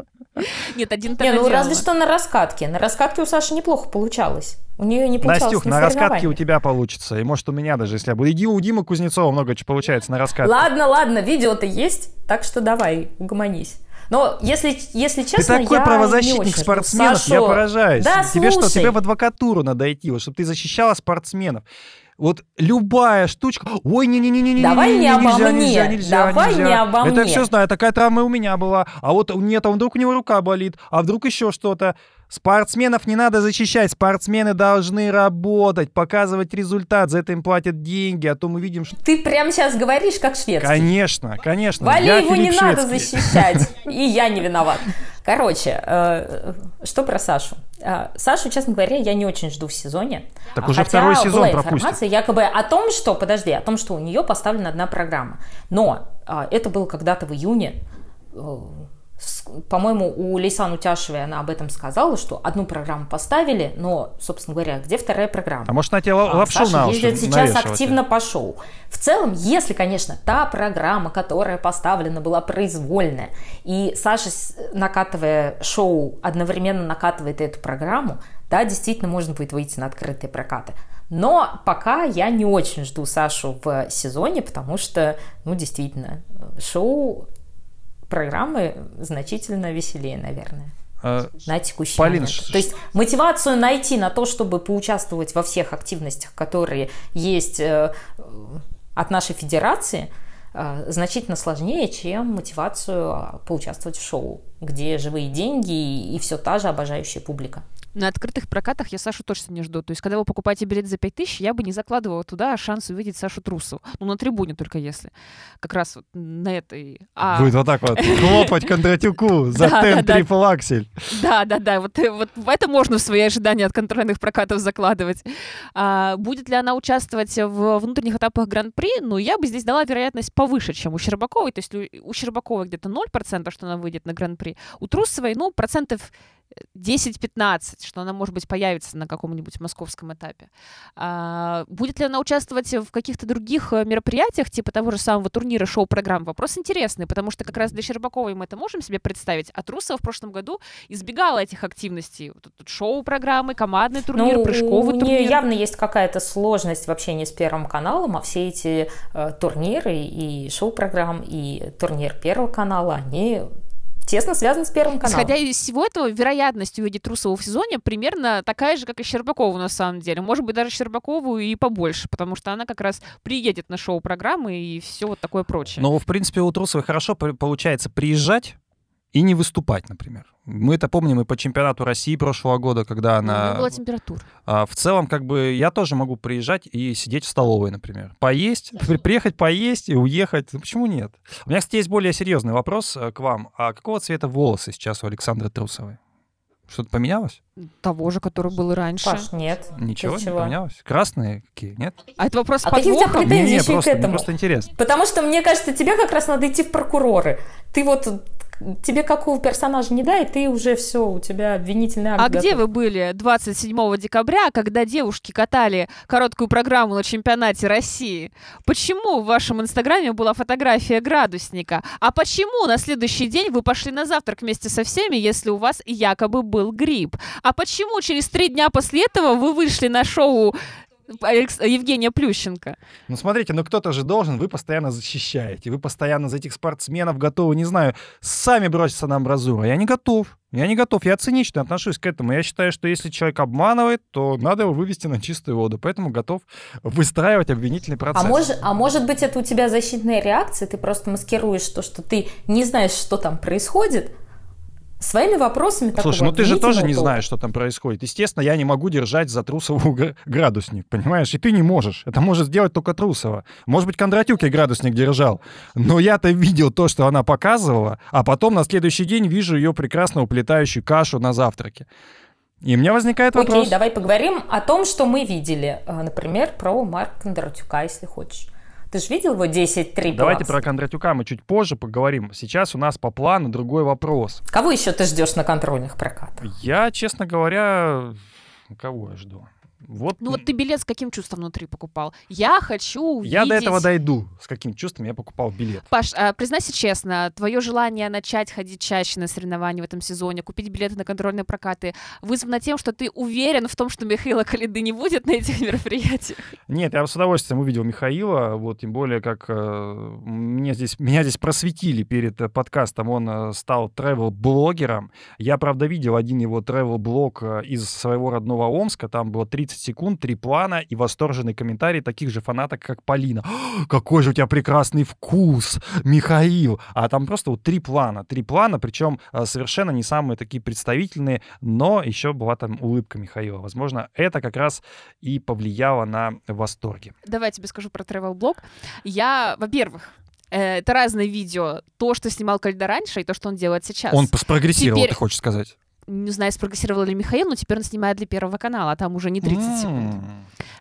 Нет, один Не, ну разве что на раскатке. На раскатке у Саши неплохо получалось. У нее не получалось Настюх, на, на раскатке у тебя получится. И может у меня даже, если я буду. Иди у Димы Кузнецова много чего получается на раскатке. Ладно, ладно, видео-то есть, так что давай, угомонись. Но если, если честно, Ты такой я правозащитник не спортсменов, Сашу, я поражаюсь. Да, тебе слушай. что, тебе в адвокатуру надо идти, вот, чтобы ты защищала спортсменов. Вот любая штучка. Ой, не-не-не-не-не. Давай не, не обо нельзя, мне. Нельзя, нельзя, Давай нельзя. не обо Это мне. я все знаю. Такая травма у меня была. А вот нет, а вдруг у него рука болит, а вдруг еще что-то. Спортсменов не надо защищать, спортсмены должны работать, показывать результат, за это им платят деньги, а то мы видим, что... Ты прямо сейчас говоришь, как шведский. Конечно, конечно. Валееву не Шведский. надо защищать, и я не виноват. Короче, э, что про Сашу? Э, Сашу, честно говоря, я не очень жду в сезоне. Так уже Хотя второй сезон была пропустит. информация якобы о том, что, подожди, о том, что у нее поставлена одна программа. Но э, это было когда-то в июне по-моему, у Лейсан Утяшевой она об этом сказала, что одну программу поставили, но, собственно говоря, где вторая программа? А может, на тебе а, лапшу Саша на ездит сейчас активно по шоу. В целом, если, конечно, та программа, которая поставлена, была произвольная, и Саша, накатывая шоу, одновременно накатывает эту программу, да, действительно можно будет выйти на открытые прокаты. Но пока я не очень жду Сашу в сезоне, потому что, ну, действительно, шоу программы значительно веселее, наверное. А, на текущий Полин, момент. Ш... То есть мотивацию найти на то, чтобы поучаствовать во всех активностях, которые есть э, от нашей федерации, э, значительно сложнее, чем мотивацию а, поучаствовать в шоу, где живые деньги и все та же обожающая публика. На открытых прокатах я Сашу точно не жду. То есть, когда вы покупаете билет за 5000, я бы не закладывала туда шанс увидеть Сашу Трусову. Ну, на трибуне только если. Как раз вот на этой... А... Будет вот так вот хлопать Кондратюку за тен трипл аксель. Да, да, да. Вот, вот это можно в свои ожидания от контрольных прокатов закладывать. А, будет ли она участвовать в внутренних этапах Гран-при? Ну, я бы здесь дала вероятность повыше, чем у Щербаковой. То есть у Щербаковой где-то 0%, что она выйдет на Гран-при. У Трусовой, ну, процентов 10-15, что она, может быть, появится на каком-нибудь московском этапе. А, будет ли она участвовать в каких-то других э, мероприятиях, типа того же самого турнира, шоу-программ? Вопрос интересный, потому что как раз для Щербаковой мы это можем себе представить, а Трусова в прошлом году избегала этих активностей. Вот шоу-программы, командный турнир, ну, прыжковый у турнир. явно есть какая-то сложность в общении с Первым каналом, а все эти э, турниры и шоу-программ, и турнир Первого канала, они тесно связан с Первым каналом. Исходя из всего этого, вероятность увидеть Трусову в сезоне примерно такая же, как и Щербакову на самом деле. Может быть, даже Щербакову и побольше, потому что она как раз приедет на шоу-программы и все вот такое прочее. Ну, в принципе, у Трусовой хорошо получается приезжать и не выступать, например. Мы это помним и по чемпионату России прошлого года, когда она... Ну, была температура. А, в целом, как бы, я тоже могу приезжать и сидеть в столовой, например. Поесть, приехать поесть и уехать. Ну, почему нет? У меня, кстати, есть более серьезный вопрос э, к вам. А какого цвета волосы сейчас у Александры Трусовой? Что-то поменялось? Того же, который был раньше. Паш, нет. Ничего не поменялось? Красные какие, нет? А это вопрос а какие у тебя претензии не, не, просто, к этому? просто интересно. Потому что, мне кажется, тебе как раз надо идти в прокуроры. Ты вот тебе какого персонажа не дай, ты уже все, у тебя обвинительный акт. А готов. где вы были 27 декабря, когда девушки катали короткую программу на чемпионате России? Почему в вашем инстаграме была фотография градусника? А почему на следующий день вы пошли на завтрак вместе со всеми, если у вас якобы был грипп? А почему через три дня после этого вы вышли на шоу Алекс... Евгения Плющенко. Ну, смотрите, ну кто-то же должен, вы постоянно защищаете, вы постоянно за этих спортсменов готовы, не знаю, сами броситься на амбразуру. Я не готов. Я не готов, я цинично отношусь к этому. Я считаю, что если человек обманывает, то надо его вывести на чистую воду. Поэтому готов выстраивать обвинительный а процесс. А может, а может быть, это у тебя защитная реакция, ты просто маскируешь то, что ты не знаешь, что там происходит, своими вопросами Слушай, ну ты же тоже не знаешь, что там происходит. Естественно, я не могу держать за Трусову градусник, понимаешь? И ты не можешь. Это может сделать только Трусова. Может быть, Кондратюк и градусник держал. Но я-то видел то, что она показывала, а потом на следующий день вижу ее прекрасно уплетающую кашу на завтраке. И у меня возникает вопрос. Окей, давай поговорим о том, что мы видели. Э, например, про Марка Кондратюка, если хочешь. Ты же видел его 10-3 Давайте про Кондратюка мы чуть позже поговорим. Сейчас у нас по плану другой вопрос. Кого еще ты ждешь на контрольных прокатах? Я, честно говоря, кого я жду? Вот. Ну вот ты билет с каким чувством внутри покупал? Я хочу увидеть... Я до этого дойду. С каким чувством я покупал билет. Паш, а, признайся честно, твое желание начать ходить чаще на соревнования в этом сезоне, купить билеты на контрольные прокаты, вызвано тем, что ты уверен в том, что Михаила Калиды не будет на этих мероприятиях? Нет, я с удовольствием увидел Михаила, вот, тем более, как э, мне здесь, меня здесь просветили перед э, подкастом, он э, стал travel-блогером. Я, правда, видел один его travel-блог э, из своего родного Омска, там было 30 секунд, три плана и восторженный комментарий таких же фанаток, как Полина. «Какой же у тебя прекрасный вкус, Михаил!» А там просто вот три плана. Три плана, причем а, совершенно не самые такие представительные, но еще была там улыбка Михаила. Возможно, это как раз и повлияло на восторги. Давай я тебе скажу про travel блог. Я, во-первых, э, это разные видео. То, что снимал Кальда раньше, и то, что он делает сейчас. Он спрогрессировал, Теперь... ты хочешь сказать? Не знаю, спрогрессировал ли Михаил, но теперь он снимает для Первого канала, а там уже не 30 mm. секунд.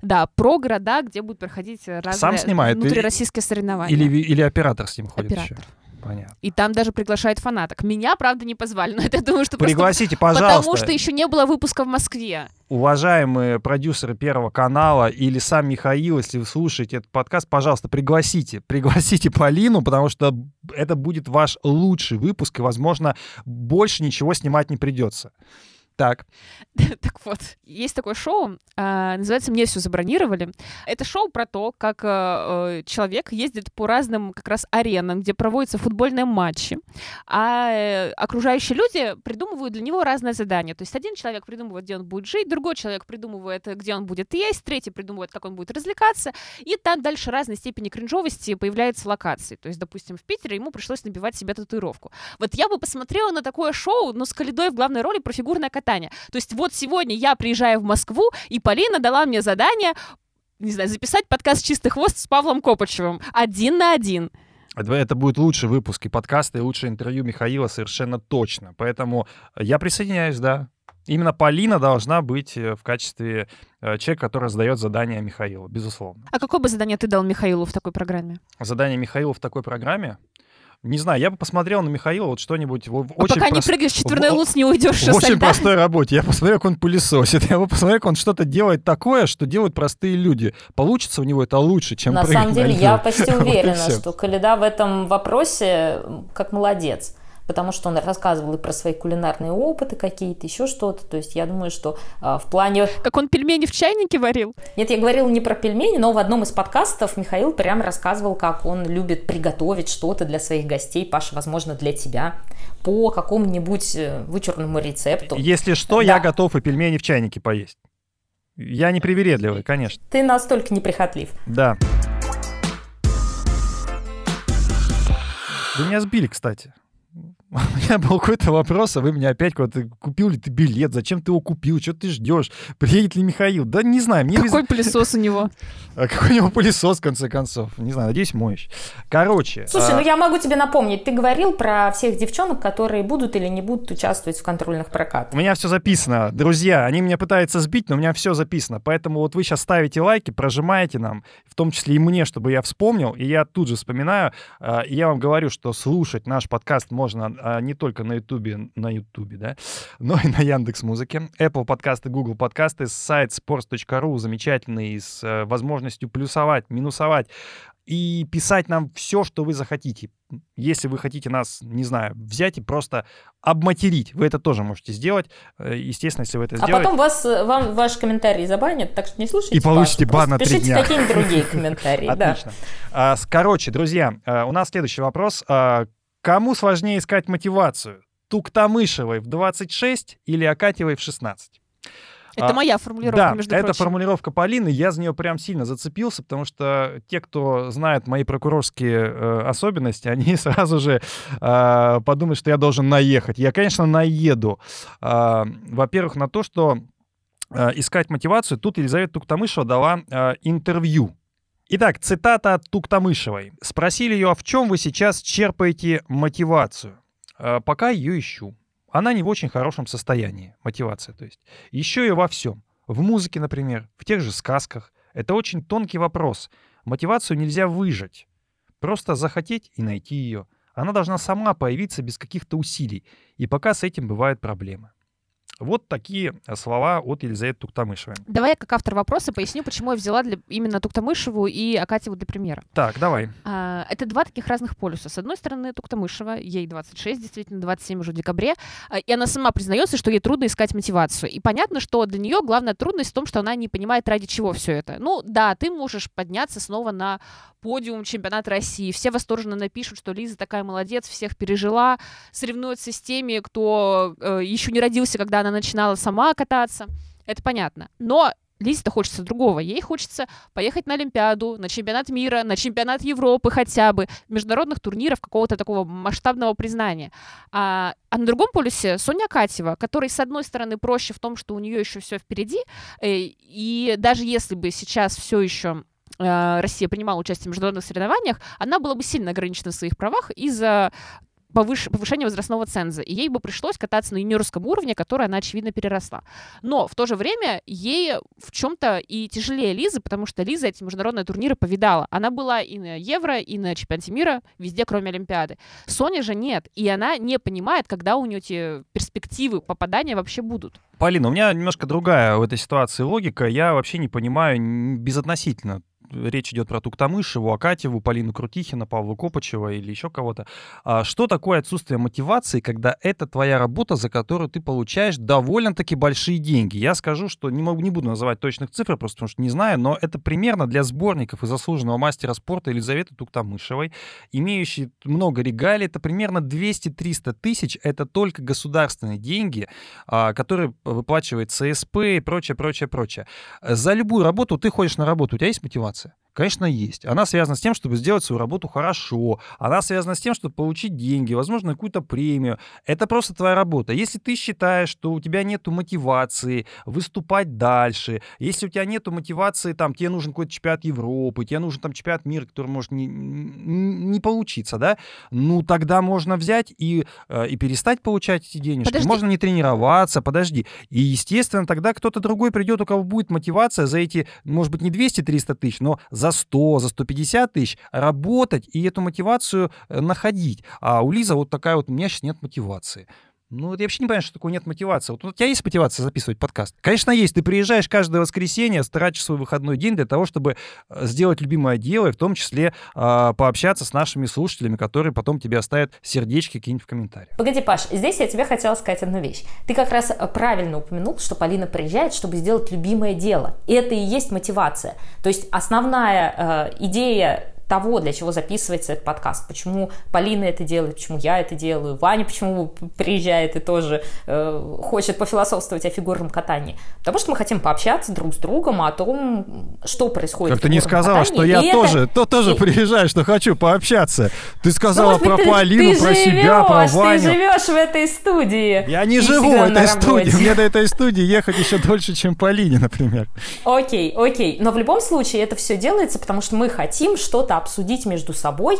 Да, про города, где будут проходить разные Сам снимает внутрироссийские соревнования. Или, или оператор с ним ходит Оператор. еще? Понятно. И там даже приглашают фанаток. Меня, правда, не позвали, но это думаю, что Пригласите, просто пожалуйста. потому что еще не было выпуска в Москве. Уважаемые продюсеры Первого канала или сам Михаил, если вы слушаете этот подкаст, пожалуйста, пригласите. Пригласите Полину, потому что это будет ваш лучший выпуск, и, возможно, больше ничего снимать не придется. Так. так вот, есть такое шоу, а, называется «Мне все забронировали». Это шоу про то, как а, человек ездит по разным как раз аренам, где проводятся футбольные матчи, а э, окружающие люди придумывают для него разные задания. То есть один человек придумывает, где он будет жить, другой человек придумывает, где он будет есть, третий придумывает, как он будет развлекаться, и там дальше разной степени кринжовости появляются локации. То есть, допустим, в Питере ему пришлось набивать себе татуировку. Вот я бы посмотрела на такое шоу, но с Калидой в главной роли про фигурное катание катания. То есть вот сегодня я приезжаю в Москву, и Полина дала мне задание не знаю, записать подкаст «Чистый хвост» с Павлом Копачевым один на один. Это будет лучший выпуск и подкаста, и лучшее интервью Михаила совершенно точно. Поэтому я присоединяюсь, да. Именно Полина должна быть э, в качестве э, человека, который задает задание Михаилу, безусловно. А какое бы задание ты дал Михаилу в такой программе? Задание Михаила в такой программе? Не знаю, я бы посмотрел на Михаила вот что-нибудь в, а очень пока прост... не прыгаешь в четверной луц, не уйдешь В очень простой работе. Я посмотрел, как он пылесосит. Я бы посмотрел, как он что-то делает такое, что делают простые люди. Получится у него это лучше, чем На самом деле, я почти уверена, что Каледа в этом вопросе как молодец потому что он рассказывал и про свои кулинарные опыты какие-то, еще что-то. То есть я думаю, что а, в плане... Как он пельмени в чайнике варил? Нет, я говорила не про пельмени, но в одном из подкастов Михаил прям рассказывал, как он любит приготовить что-то для своих гостей, Паша, возможно, для тебя, по какому-нибудь э, вычурному рецепту. Если что, да. я готов и пельмени в чайнике поесть. Я не привередливый, конечно. Ты настолько неприхотлив. Да. Вы меня сбили, кстати. У меня был какой-то вопрос, а вы мне опять куда-то купил ли ты билет, зачем ты его купил, что ты ждешь, приедет ли Михаил? Да не знаю. Мне какой без... пылесос у него? А какой у него пылесос, в конце концов? Не знаю, надеюсь, моющий. Короче. Слушай, а... ну я могу тебе напомнить, ты говорил про всех девчонок, которые будут или не будут участвовать в контрольных прокатах. У меня все записано. Друзья, они меня пытаются сбить, но у меня все записано. Поэтому вот вы сейчас ставите лайки, прожимаете нам, в том числе и мне, чтобы я вспомнил, и я тут же вспоминаю. А, и я вам говорю, что слушать наш подкаст можно а, не только на Ютубе, на Ютубе, да, но и на Яндекс Музыке, Apple подкасты, Google подкасты, сайт sports.ru замечательный с э, возможностью плюсовать, минусовать и писать нам все, что вы захотите. Если вы хотите нас, не знаю, взять и просто обматерить, вы это тоже можете сделать. Э, естественно, если вы это сделаете... А потом вас, э, вам ваш комментарий забанят, так что не слушайте И получите Пашу, бан на три дня. Пишите какие-нибудь другие комментарии. Отлично. А, короче, друзья, у нас следующий вопрос. Кому сложнее искать мотивацию? Туктамышевой в 26 или Акатьевой в 16? Это а, моя формулировка, да, между это прочим. формулировка Полины. Я за нее прям сильно зацепился, потому что те, кто знает мои прокурорские э, особенности, они сразу же э, подумают, что я должен наехать. Я, конечно, наеду. Э, во-первых, на то, что э, искать мотивацию. Тут Елизавета Туктамышева дала э, интервью Итак, цитата от Туктамышевой. Спросили ее, а в чем вы сейчас черпаете мотивацию? «Э, пока ее ищу. Она не в очень хорошем состоянии, мотивация то есть. Еще и во всем. В музыке, например, в тех же сказках. Это очень тонкий вопрос. Мотивацию нельзя выжать. Просто захотеть и найти ее. Она должна сама появиться без каких-то усилий. И пока с этим бывают проблемы. Вот такие э, слова от Елизаветы Туктамышевой. Давай я как автор вопроса поясню, почему я взяла для, именно Туктамышеву и Акатьеву для примера. Так, давай. А, это два таких разных полюса. С одной стороны, Туктамышева, ей 26, действительно, 27 уже в декабре, а, и она сама признается, что ей трудно искать мотивацию. И понятно, что для нее главная трудность в том, что она не понимает, ради чего все это. Ну, да, ты можешь подняться снова на подиум чемпионата России. Все восторженно напишут, что Лиза такая молодец, всех пережила, соревнуется с теми, кто э, еще не родился, когда она начинала сама кататься. Это понятно. Но Лизе-то хочется другого. Ей хочется поехать на Олимпиаду, на чемпионат мира, на чемпионат Европы хотя бы, международных турниров, какого-то такого масштабного признания. А, а на другом полюсе Соня Катева, которой, с одной стороны, проще в том, что у нее еще все впереди, э, и даже если бы сейчас все еще Э, Россия принимала участие в международных соревнованиях, она была бы сильно ограничена в своих правах из-за повыш... повышение возрастного ценза, и ей бы пришлось кататься на юниорском уровне, который она, очевидно, переросла. Но в то же время ей в чем-то и тяжелее Лизы, потому что Лиза эти международные турниры повидала. Она была и на Евро, и на чемпионате мира, везде, кроме Олимпиады. Соня же нет, и она не понимает, когда у нее эти перспективы попадания вообще будут. Полина, у меня немножко другая в этой ситуации логика. Я вообще не понимаю безотносительно речь идет про Туктамышеву, Акатьеву, Полину Крутихина, Павла Копачева или еще кого-то. А что такое отсутствие мотивации, когда это твоя работа, за которую ты получаешь довольно-таки большие деньги? Я скажу, что не, могу, не буду называть точных цифр, просто потому что не знаю, но это примерно для сборников и заслуженного мастера спорта Елизаветы Туктамышевой, имеющей много регалий, это примерно 200-300 тысяч, это только государственные деньги, а, которые выплачивает ЦСП и прочее, прочее, прочее. За любую работу ты ходишь на работу, у тебя есть мотивация? Конечно, есть. Она связана с тем, чтобы сделать свою работу хорошо. Она связана с тем, чтобы получить деньги, возможно, какую-то премию. Это просто твоя работа. Если ты считаешь, что у тебя нет мотивации выступать дальше, если у тебя нет мотивации, там, тебе нужен какой-то чемпионат Европы, тебе нужен там чемпионат мира, который может не, не получиться, да, ну, тогда можно взять и, э, и перестать получать эти денежки. Подожди. Можно не тренироваться, подожди. И, естественно, тогда кто-то другой придет, у кого будет мотивация за эти, может быть, не 200-300 тысяч, но за за 100, за 150 тысяч работать и эту мотивацию э, находить. А у Лизы вот такая вот, у меня сейчас нет мотивации. Ну, я вообще не понимаю, что такое нет мотивации. Вот у тебя есть мотивация записывать подкаст? Конечно, есть. Ты приезжаешь каждое воскресенье, тратишь свой выходной день для того, чтобы э, сделать любимое дело, и в том числе э, пообщаться с нашими слушателями, которые потом тебе оставят сердечки какие-нибудь в комментариях. Погоди, Паш, здесь я тебе хотела сказать одну вещь. Ты как раз э, правильно упомянул, что Полина приезжает, чтобы сделать любимое дело. И это и есть мотивация. То есть основная э, идея того, для чего записывается этот подкаст. Почему Полина это делает, почему я это делаю, Ваня почему приезжает и тоже э, хочет пофилософствовать о фигурном катании. Потому что мы хотим пообщаться друг с другом о том, что происходит Как ты не сказала, катании. что я и тоже, это... то тоже и... приезжаю, что хочу пообщаться. Ты сказала ну, про ты, Полину, ты про живешь, себя, про Ваню. Ты живешь в этой студии. Я не живу в этой студии. Мне до этой студии ехать еще дольше, чем Полине, например. Окей, окей. Но в любом случае это все делается, потому что мы хотим что-то обсудить между собой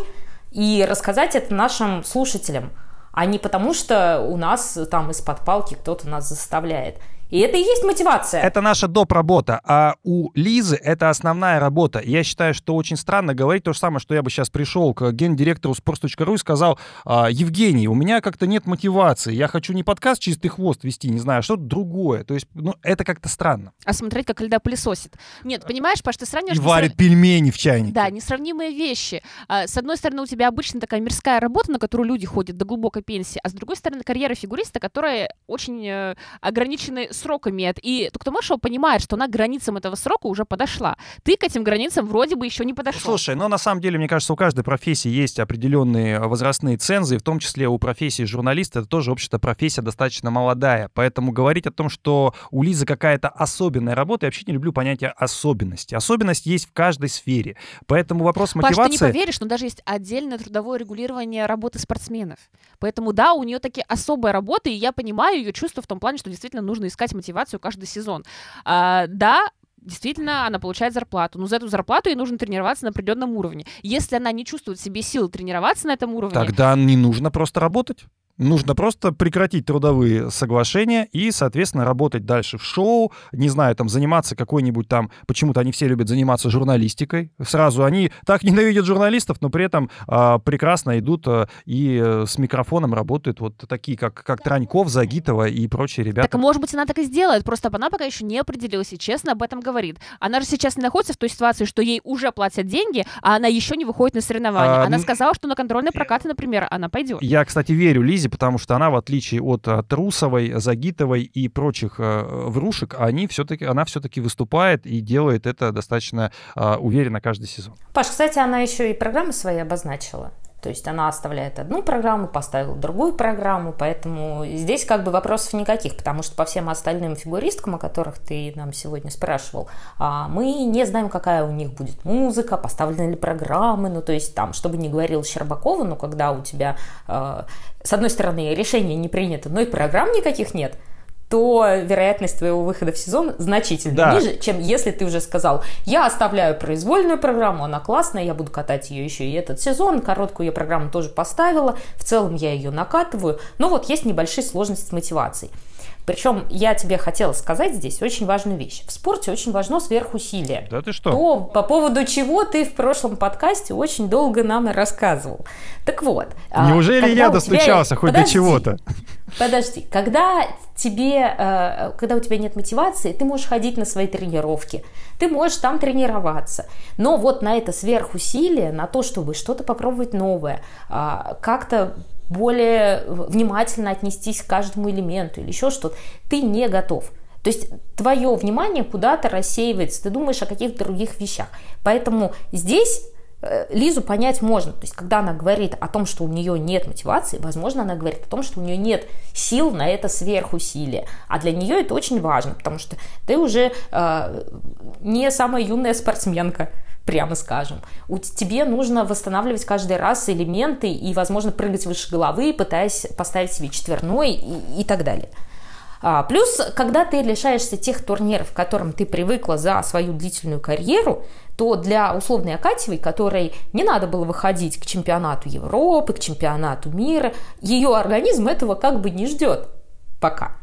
и рассказать это нашим слушателям, а не потому, что у нас там из-под палки кто-то нас заставляет. И это и есть мотивация. Это наша доп. работа, а у Лизы это основная работа. Я считаю, что очень странно говорить то же самое, что я бы сейчас пришел к гендиректору sports.ru и сказал, «А, Евгений, у меня как-то нет мотивации, я хочу не подкаст «Чистый хвост» вести, не знаю, а что-то другое. То есть, ну, это как-то странно. А смотреть, как льда пылесосит. Нет, понимаешь, Паш, ты сравниваешь... И варит срав... пельмени в чайнике. Да, несравнимые вещи. А, с одной стороны, у тебя обычно такая мирская работа, на которую люди ходят до глубокой пенсии, а с другой стороны, карьера фигуриста, которая очень э, ограничены сроками. И Туктамышева понимает, что она к границам этого срока уже подошла. Ты к этим границам вроде бы еще не подошел. Слушай, но на самом деле, мне кажется, у каждой профессии есть определенные возрастные цензы, в том числе у профессии журналиста, это тоже, общество профессия достаточно молодая. Поэтому говорить о том, что у Лизы какая-то особенная работа, я вообще не люблю понятие особенности. Особенность есть в каждой сфере. Поэтому вопрос мотивации... Паш, ты не поверишь, но даже есть отдельное трудовое регулирование работы спортсменов. Поэтому да, у нее такие особая работа, и я понимаю ее чувство в том плане, что действительно нужно искать мотивацию каждый сезон. А, да, действительно она получает зарплату, но за эту зарплату ей нужно тренироваться на определенном уровне. Если она не чувствует в себе силы тренироваться на этом уровне... Тогда не нужно просто работать. Нужно просто прекратить трудовые соглашения и, соответственно, работать дальше в шоу, не знаю, там, заниматься какой-нибудь там, почему-то они все любят заниматься журналистикой. Сразу они так ненавидят журналистов, но при этом а, прекрасно идут а, и а, с микрофоном работают вот такие, как, как Траньков, Загитова и прочие ребята. Так, может быть, она так и сделает, просто она пока еще не определилась и честно об этом говорит. Она же сейчас не находится в той ситуации, что ей уже платят деньги, а она еще не выходит на соревнования. А, она сказала, что на контрольные прокаты, например, она пойдет. Я, кстати, верю Лизе, связи, потому что она, в отличие от э, Трусовой, Загитовой и прочих э, врушек, они все-таки, она все-таки выступает и делает это достаточно э, уверенно каждый сезон. Паш, кстати, она еще и программы свои обозначила. То есть она оставляет одну программу, поставила другую программу, поэтому здесь как бы вопросов никаких, потому что по всем остальным фигуристкам, о которых ты нам сегодня спрашивал, а, мы не знаем, какая у них будет музыка, поставлены ли программы, ну то есть там, чтобы не говорил Щербакова, но когда у тебя, а, с одной стороны, решение не принято, но и программ никаких нет, то вероятность твоего выхода в сезон значительно да. ниже, чем если ты уже сказал, я оставляю произвольную программу, она классная, я буду катать ее еще и этот сезон, короткую я программу тоже поставила, в целом я ее накатываю, но вот есть небольшие сложности с мотивацией. Причем я тебе хотела сказать здесь очень важную вещь. В спорте очень важно сверхусилие. Да ты что? То, по поводу чего ты в прошлом подкасте очень долго нам рассказывал. Так вот. А, Неужели я достучался тебя... хоть Подожди. до чего-то? Подожди, когда тебе, э, когда у тебя нет мотивации, ты можешь ходить на свои тренировки, ты можешь там тренироваться, но вот на это сверхусилие, на то, чтобы что-то попробовать новое, а, как-то более внимательно отнестись к каждому элементу или еще что-то, ты не готов. То есть твое внимание куда-то рассеивается, ты думаешь о каких-то других вещах. Поэтому здесь э, Лизу понять можно. То есть, когда она говорит о том, что у нее нет мотивации, возможно, она говорит о том, что у нее нет сил на это сверхусилие. А для нее это очень важно, потому что ты уже э, не самая юная спортсменка прямо скажем. У тебе нужно восстанавливать каждый раз элементы и, возможно, прыгать выше головы, пытаясь поставить себе четверной и, и так далее. А, плюс, когда ты лишаешься тех турниров, к которым ты привыкла за свою длительную карьеру, то для условной Акатьевой, которой не надо было выходить к чемпионату Европы, к чемпионату мира, ее организм этого как бы не ждет пока.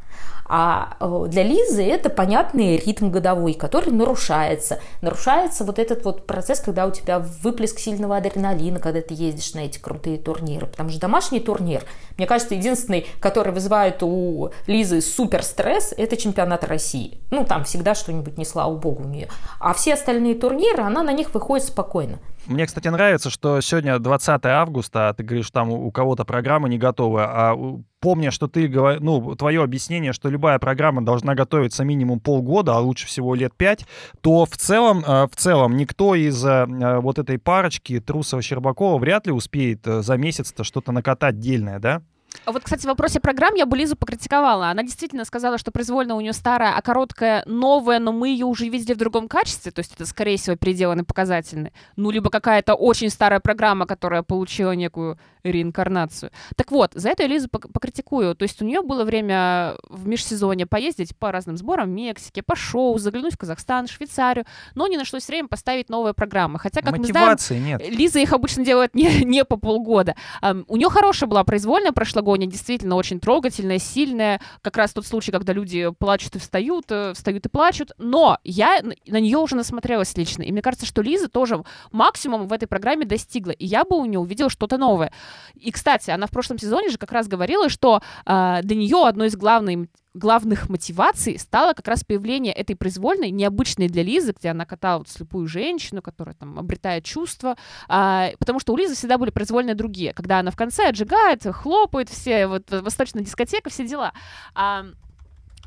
А э, для Лизы это понятный ритм годовой, который нарушается. Нарушается вот этот вот процесс, когда у тебя выплеск сильного адреналина, когда ты ездишь на эти крутые турниры. Потому что домашний турнир, мне кажется, единственный, который вызывает у Лизы супер стресс, это чемпионат России. Ну, там всегда что-нибудь не слава богу у нее. А все остальные турниры, она на них выходит спокойно. Мне, кстати, нравится, что сегодня 20 августа, а ты говоришь, там у кого-то программа не готова, а помня, что ты говоришь, ну, твое объяснение, что любая программа должна готовиться минимум полгода, а лучше всего лет пять, то в целом, э, в целом никто из э, э, вот этой парочки Трусова-Щербакова вряд ли успеет за месяц-то что-то накатать дельное, да? А вот, кстати, в вопросе программ я бы Лизу покритиковала. Она действительно сказала, что произвольно у нее старая, а короткая новая, но мы ее уже видели в другом качестве, то есть это, скорее всего, переделанный показательный. Ну, либо какая-то очень старая программа, которая получила некую реинкарнацию. Так вот, за это я Лизу покритикую. То есть у нее было время в межсезонье поездить по разным сборам в Мексике, по шоу, заглянуть в Казахстан, Швейцарию, но не нашлось время поставить новые программы. Хотя, как Мотивации мы знаем, нет. Лиза их обычно делает не, не по полгода. Um, у нее хорошая была произвольная прошлогодняя, действительно очень трогательная, сильная. Как раз тот случай, когда люди плачут и встают, э, встают и плачут. Но я на нее уже насмотрелась лично. И мне кажется, что Лиза тоже максимум в этой программе достигла. И я бы у нее увидела что-то новое. И, кстати, она в прошлом сезоне же как раз говорила, что э, для нее одной из главных главных мотиваций стало как раз появление этой произвольной, необычной для Лизы, где она катала вот слепую женщину, которая там обретает чувства, а, потому что у Лизы всегда были произвольные другие, когда она в конце отжигает, хлопает все, вот восточная дискотека, все дела. А,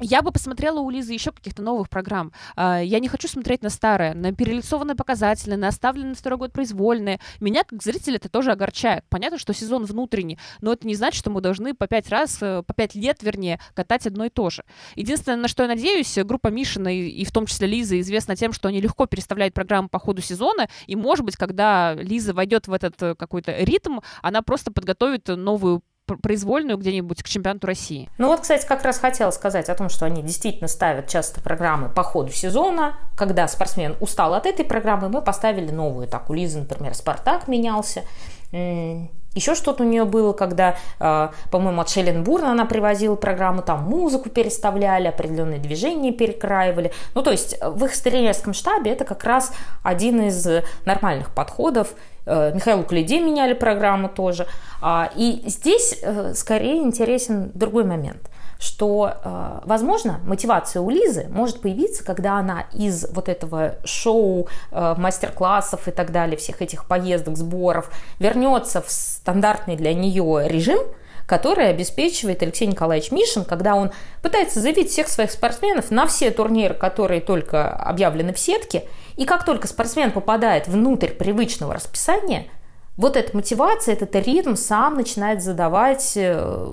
я бы посмотрела у Лизы еще каких-то новых программ. А, я не хочу смотреть на старые, на перелицованные показатели, на оставленные второй год произвольные. Меня, как зрителя, это тоже огорчает. Понятно, что сезон внутренний, но это не значит, что мы должны по пять раз, э, по пять лет, вернее, катать одно и то же. Единственное, на что я надеюсь, группа Мишина и, и в том числе Лиза известна тем, что они легко переставляют программу по ходу сезона, и, может быть, когда Лиза войдет в этот э, какой-то ритм, она просто подготовит новую произвольную где-нибудь к чемпионату России. Ну вот, кстати, как раз хотела сказать о том, что они действительно ставят часто программы по ходу сезона. Когда спортсмен устал от этой программы, мы поставили новую. Так, у Лизы, например, «Спартак» менялся. Еще что-то у нее было, когда, э, по-моему, от Шелленбурна она привозила программу, там музыку переставляли, определенные движения перекраивали. Ну, то есть в их тренерском штабе это как раз один из нормальных подходов. Э, Михаилу Кулиде меняли программу тоже. А, и здесь э, скорее интересен другой момент – что, э, возможно, мотивация у Лизы может появиться, когда она из вот этого шоу, мастер-классов и так далее, всех этих поездок, сборов, вернется в стандартный для нее режим, который обеспечивает Алексей Николаевич Мишин, когда он пытается заявить всех своих спортсменов на все турниры, которые только объявлены в сетке, и как только спортсмен попадает внутрь привычного расписания – вот эта мотивация, этот ритм сам начинает задавать э,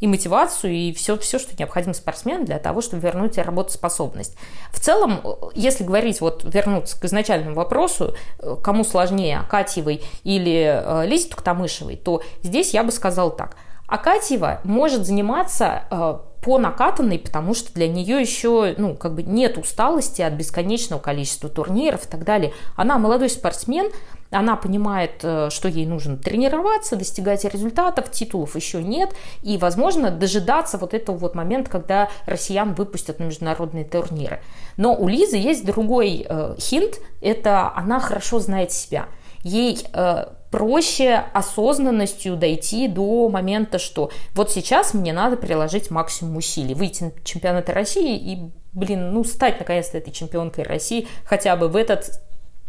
и мотивацию, и все, все, что необходимо спортсмену для того, чтобы вернуть работоспособность. В целом, если говорить, вот вернуться к изначальному вопросу, э, кому сложнее, Акатьевой или э, Лизе Туктамышевой, то здесь я бы сказала так. Акатьева может заниматься по накатанной, потому что для нее еще, ну, как бы нет усталости от бесконечного количества турниров и так далее. Она молодой спортсмен, она понимает, э, что ей нужно тренироваться, достигать результатов, титулов еще нет, и, возможно, дожидаться вот этого вот момента, когда россиян выпустят на международные турниры. Но у Лизы есть другой э, хинт, это она хорошо знает себя. Ей э, проще осознанностью дойти до момента, что вот сейчас мне надо приложить максимум усилий, выйти на чемпионаты России и, блин, ну, стать наконец-то этой чемпионкой России хотя бы в этот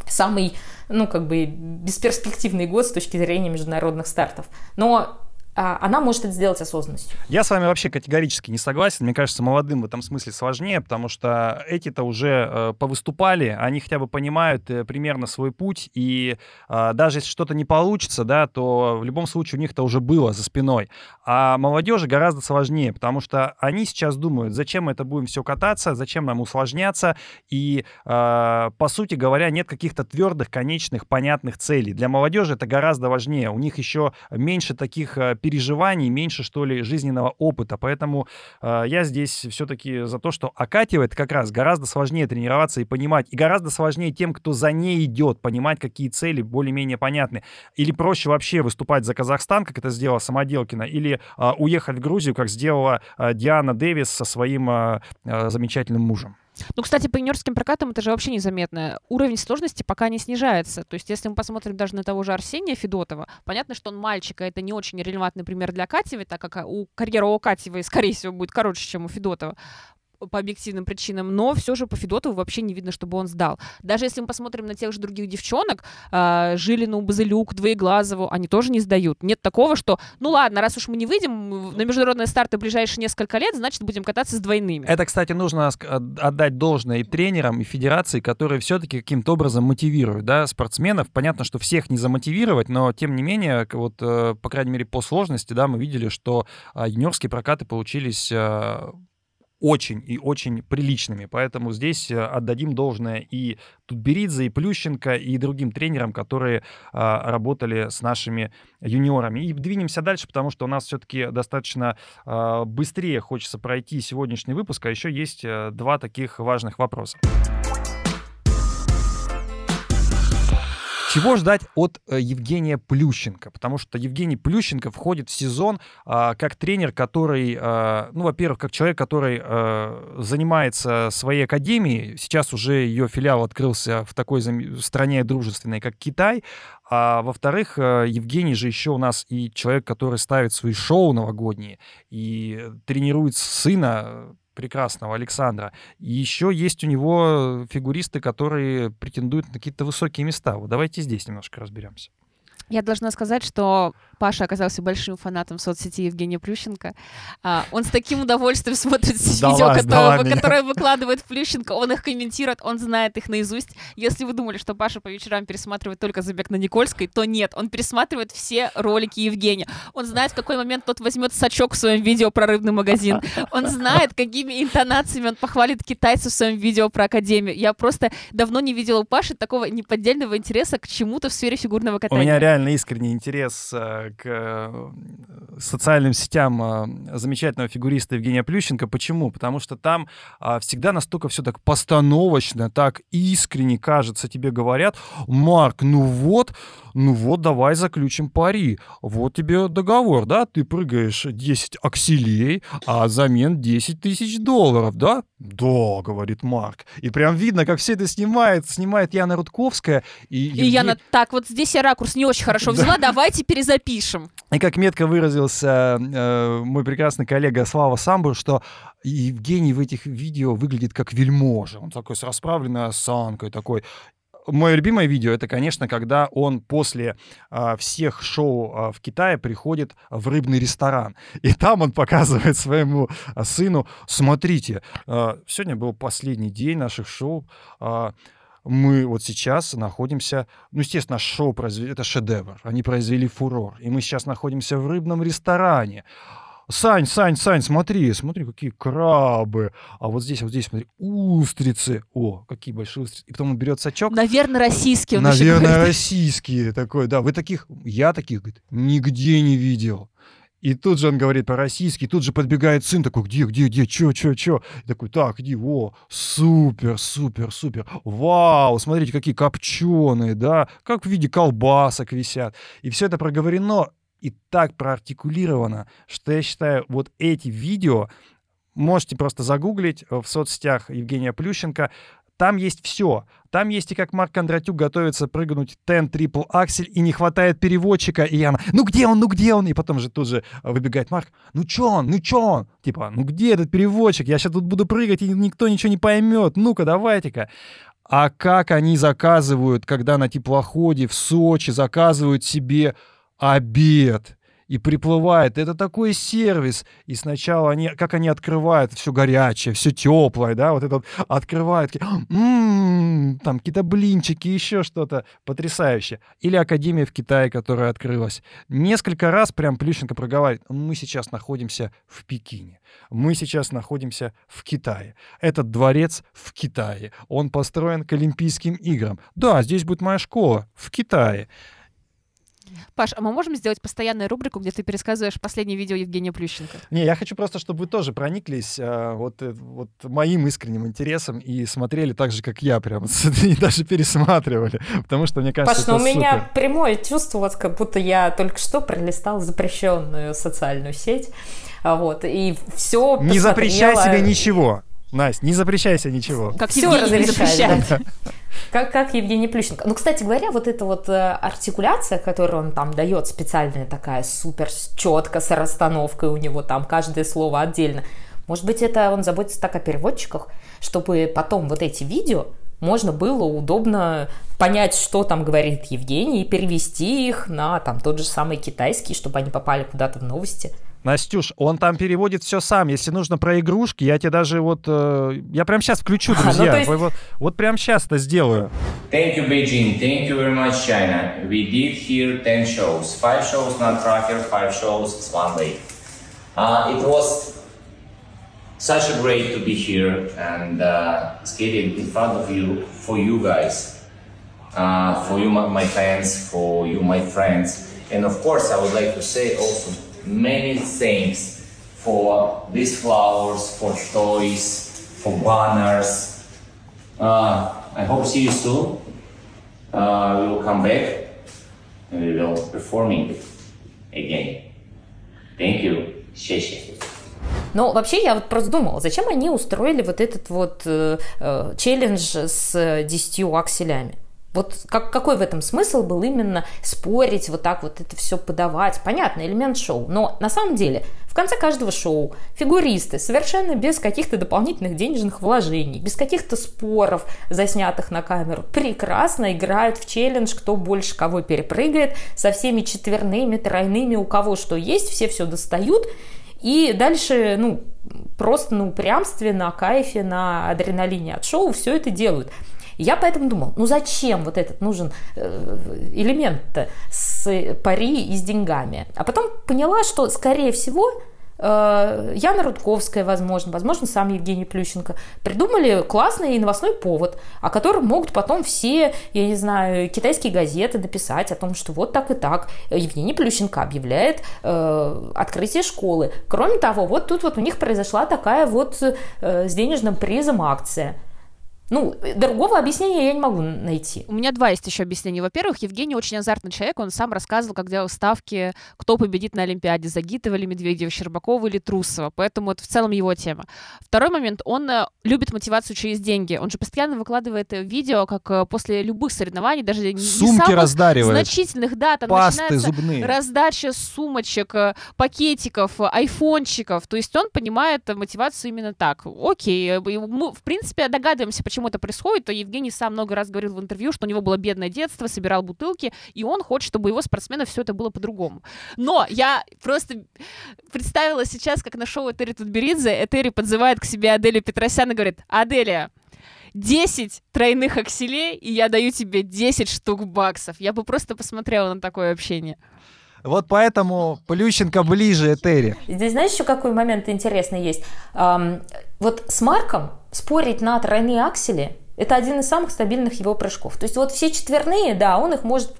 самый, ну, как бы бесперспективный год с точки зрения международных стартов. Но она может это сделать осознанностью. Я с вами вообще категорически не согласен. Мне кажется, молодым в этом смысле сложнее, потому что эти-то уже э, повыступали, они хотя бы понимают э, примерно свой путь, и э, даже если что-то не получится, да, то в любом случае у них-то уже было за спиной. А молодежи гораздо сложнее, потому что они сейчас думают, зачем мы это будем все кататься, зачем нам усложняться, и, э, по сути говоря, нет каких-то твердых, конечных, понятных целей. Для молодежи это гораздо важнее. У них еще меньше таких э, переживаний, меньше, что ли, жизненного опыта. Поэтому э, я здесь все-таки за то, что окативает как раз гораздо сложнее тренироваться и понимать, и гораздо сложнее тем, кто за ней идет, понимать, какие цели более-менее понятны. Или проще вообще выступать за Казахстан, как это сделала Самоделкина, или э, уехать в Грузию, как сделала э, Диана Дэвис со своим э, э, замечательным мужем. Ну, кстати, по юниорским прокатам это же вообще незаметно. Уровень сложности пока не снижается. То есть, если мы посмотрим даже на того же Арсения Федотова, понятно, что он мальчик, а это не очень релевантный пример для Катевой, так как у карьера у Катевой, скорее всего, будет короче, чем у Федотова по объективным причинам, но все же по Федотову вообще не видно, чтобы он сдал. Даже если мы посмотрим на тех же других девчонок, э, Жилину, Базылюк, Двоеглазову, они тоже не сдают. Нет такого, что, ну ладно, раз уж мы не выйдем на международные старты в ближайшие несколько лет, значит, будем кататься с двойными. Это, кстати, нужно отдать должное и тренерам, и федерации, которые все-таки каким-то образом мотивируют да, спортсменов. Понятно, что всех не замотивировать, но, тем не менее, вот, э, по крайней мере, по сложности, да, мы видели, что а, юниорские прокаты получились а, очень и очень приличными. Поэтому здесь э, отдадим должное и Тутберидзе, и Плющенко, и другим тренерам, которые а, работали с нашими юниорами. И двинемся дальше, потому что у нас все-таки достаточно а, быстрее хочется пройти сегодняшний выпуск, а еще есть а, два таких важных вопроса. Чего ждать от э, Евгения Плющенко? Потому что Евгений Плющенко входит в сезон а, как тренер, который, а, ну, во-первых, как человек, который а, занимается своей академией. Сейчас уже ее филиал открылся в такой стране дружественной, как Китай. А во-вторых, э, Евгений же еще у нас и человек, который ставит свои шоу новогодние и тренирует сына прекрасного Александра. Еще есть у него фигуристы, которые претендуют на какие-то высокие места. Вот давайте здесь немножко разберемся. Я должна сказать, что Паша оказался большим фанатом соцсети Евгения Плющенко. А, он с таким удовольствием смотрит сдала, видео, которые, которые выкладывает Плющенко. Он их комментирует, он знает их наизусть. Если вы думали, что Паша по вечерам пересматривает только «Забег на Никольской», то нет. Он пересматривает все ролики Евгения. Он знает, в какой момент тот возьмет сачок в своем видео про рыбный магазин. Он знает, какими интонациями он похвалит китайцев в своем видео про Академию. Я просто давно не видела у Паши такого неподдельного интереса к чему-то в сфере фигурного катания. У меня реально искренний интерес э, к э, социальным сетям замечательного фигуриста Евгения Плющенко. Почему? Потому что там а, всегда настолько все так постановочно, так искренне, кажется, тебе говорят, Марк, ну вот, ну вот, давай заключим пари. Вот тебе договор, да, ты прыгаешь 10 акселей, а замен 10 тысяч долларов, да? Да, говорит Марк. И прям видно, как все это снимает, снимает Яна Рудковская. И, и Евгений... Яна, так, вот здесь я ракурс не очень хорошо взяла, давайте перезапишем. И как метко выразился э, мой прекрасный коллега Слава Самбур, что Евгений в этих видео выглядит как вельможа. Он такой с расправленной осанкой, такой мое любимое видео это, конечно, когда он после а, всех шоу а, в Китае приходит в рыбный ресторан. И там он показывает своему а, сыну: смотрите, а, сегодня был последний день наших шоу. А, мы вот сейчас находимся, ну, естественно, шоу произвели, это шедевр, они произвели фурор, и мы сейчас находимся в рыбном ресторане. Сань, Сань, Сань, смотри, смотри, какие крабы. А вот здесь, вот здесь, смотри, устрицы. О, какие большие устрицы. И потом он берет сачок. Наверное, российские. Наверное, российские. Такой, да. Вы таких, я таких, говорит, нигде не видел. И тут же он говорит по-российски, тут же подбегает сын такой, где, где, где, чё, чё, чё? И такой, так, иди, о, супер, супер, супер, вау, смотрите, какие копченые, да, как в виде колбасок висят. И все это проговорено и так проартикулировано, что я считаю, вот эти видео, можете просто загуглить в соцсетях Евгения Плющенко, там есть все. Там есть и как Марк Кондратюк готовится прыгнуть тен трипл аксель, и не хватает переводчика, и она, ну где он, ну где он? И потом же тут же выбегает Марк, ну чё он, ну чё он? Типа, ну где этот переводчик? Я сейчас тут буду прыгать, и никто ничего не поймет. Ну-ка, давайте-ка. А как они заказывают, когда на теплоходе в Сочи заказывают себе обед? И приплывает. Это такой сервис. И сначала они, как они открывают, все горячее, все теплое, да, вот это вот открывают, м-м-м, там какие-то блинчики, еще что-то потрясающее. Или Академия в Китае, которая открылась. Несколько раз прям Плющенко проговаривает, мы сейчас находимся в Пекине, мы сейчас находимся в Китае. Этот дворец в Китае, он построен к Олимпийским играм. Да, здесь будет моя школа в Китае. Паш, а мы можем сделать постоянную рубрику, где ты пересказываешь последнее видео Евгения Плющенко? Не, я хочу просто, чтобы вы тоже прониклись а, вот, э, вот моим искренним интересом и смотрели так же, как я, прям, и даже пересматривали, потому что мне кажется, Паш, ну у меня прямое чувство, вот как будто я только что пролистал запрещенную социальную сеть, а вот, и все Не запрещай себе ничего. Настя, не запрещайся ничего. Как Все Евгений запрещает. Как, как Евгений Плющенко. Ну, кстати говоря, вот эта вот э, артикуляция, которую он там дает, специальная такая, супер четко, с расстановкой у него там, каждое слово отдельно. Может быть, это он заботится так о переводчиках, чтобы потом вот эти видео можно было удобно понять, что там говорит Евгений, и перевести их на там тот же самый китайский, чтобы они попали куда-то в новости. Настюш, он там переводит все сам. Если нужно про игрушки, я тебе даже вот... Э, я прям сейчас включу, друзья. А, ну, есть... вот, вот прям сейчас это сделаю. Thank you, Beijing. Thank you very much, China. We did here 10 shows. Five shows, not tracker, five shows, it's one day. Uh, it was such a great to be here and uh, skating in front of you, for you guys. Uh, for you, my fans, for you, my friends. And of course, I would like to say also many things for these flowers, for toys, for banners. Uh, I hope see you soon. Uh, we will come back and we will performing again. Thank you. 谢谢。Но вообще я вот просто думала, зачем они устроили вот этот вот э, э, челлендж с десятью акселями? Вот как, какой в этом смысл был именно спорить, вот так вот это все подавать? Понятно, элемент шоу. Но на самом деле в конце каждого шоу фигуристы совершенно без каких-то дополнительных денежных вложений, без каких-то споров, заснятых на камеру, прекрасно играют в челлендж, кто больше кого перепрыгает, со всеми четверными, тройными, у кого что есть, все все достают. И дальше, ну, просто на упрямстве, на кайфе, на адреналине от шоу все это делают. Я поэтому думал, ну зачем вот этот нужен э, элемент с пари и с деньгами? А потом поняла, что, скорее всего, э, Яна Рудковская, возможно, возможно, сам Евгений Плющенко, придумали классный новостной повод, о котором могут потом все, я не знаю, китайские газеты написать о том, что вот так и так Евгений Плющенко объявляет э, открытие школы. Кроме того, вот тут вот у них произошла такая вот э, с денежным призом акция – ну, другого объяснения я не могу найти. У меня два есть еще объяснения. Во-первых, Евгений очень азартный человек, он сам рассказывал, как делал ставки, кто победит на Олимпиаде, Загитова или Медведева, Щербакова или Трусова, поэтому это в целом его тема. Второй момент, он э, любит мотивацию через деньги, он же постоянно выкладывает э, видео, как э, после любых соревнований, даже не Сумки самых раздаривает. значительных, да, там Пасты зубные. раздача сумочек, пакетиков, айфончиков, то есть он понимает мотивацию именно так. Окей, мы, в принципе, догадываемся, почему почему это происходит, то Евгений сам много раз говорил в интервью, что у него было бедное детство, собирал бутылки, и он хочет, чтобы его спортсменов все это было по-другому. Но я просто представила сейчас, как на шоу Этери Тутберидзе Этери подзывает к себе Аделю Петросян и говорит, Аделия, 10 тройных акселей, и я даю тебе 10 штук баксов. Я бы просто посмотрела на такое общение. Вот поэтому Плющенко ближе Этери. Здесь знаешь еще какой момент интересный есть? Эм, вот с Марком спорить на тройные аксели – это один из самых стабильных его прыжков. То есть вот все четверные, да, он их может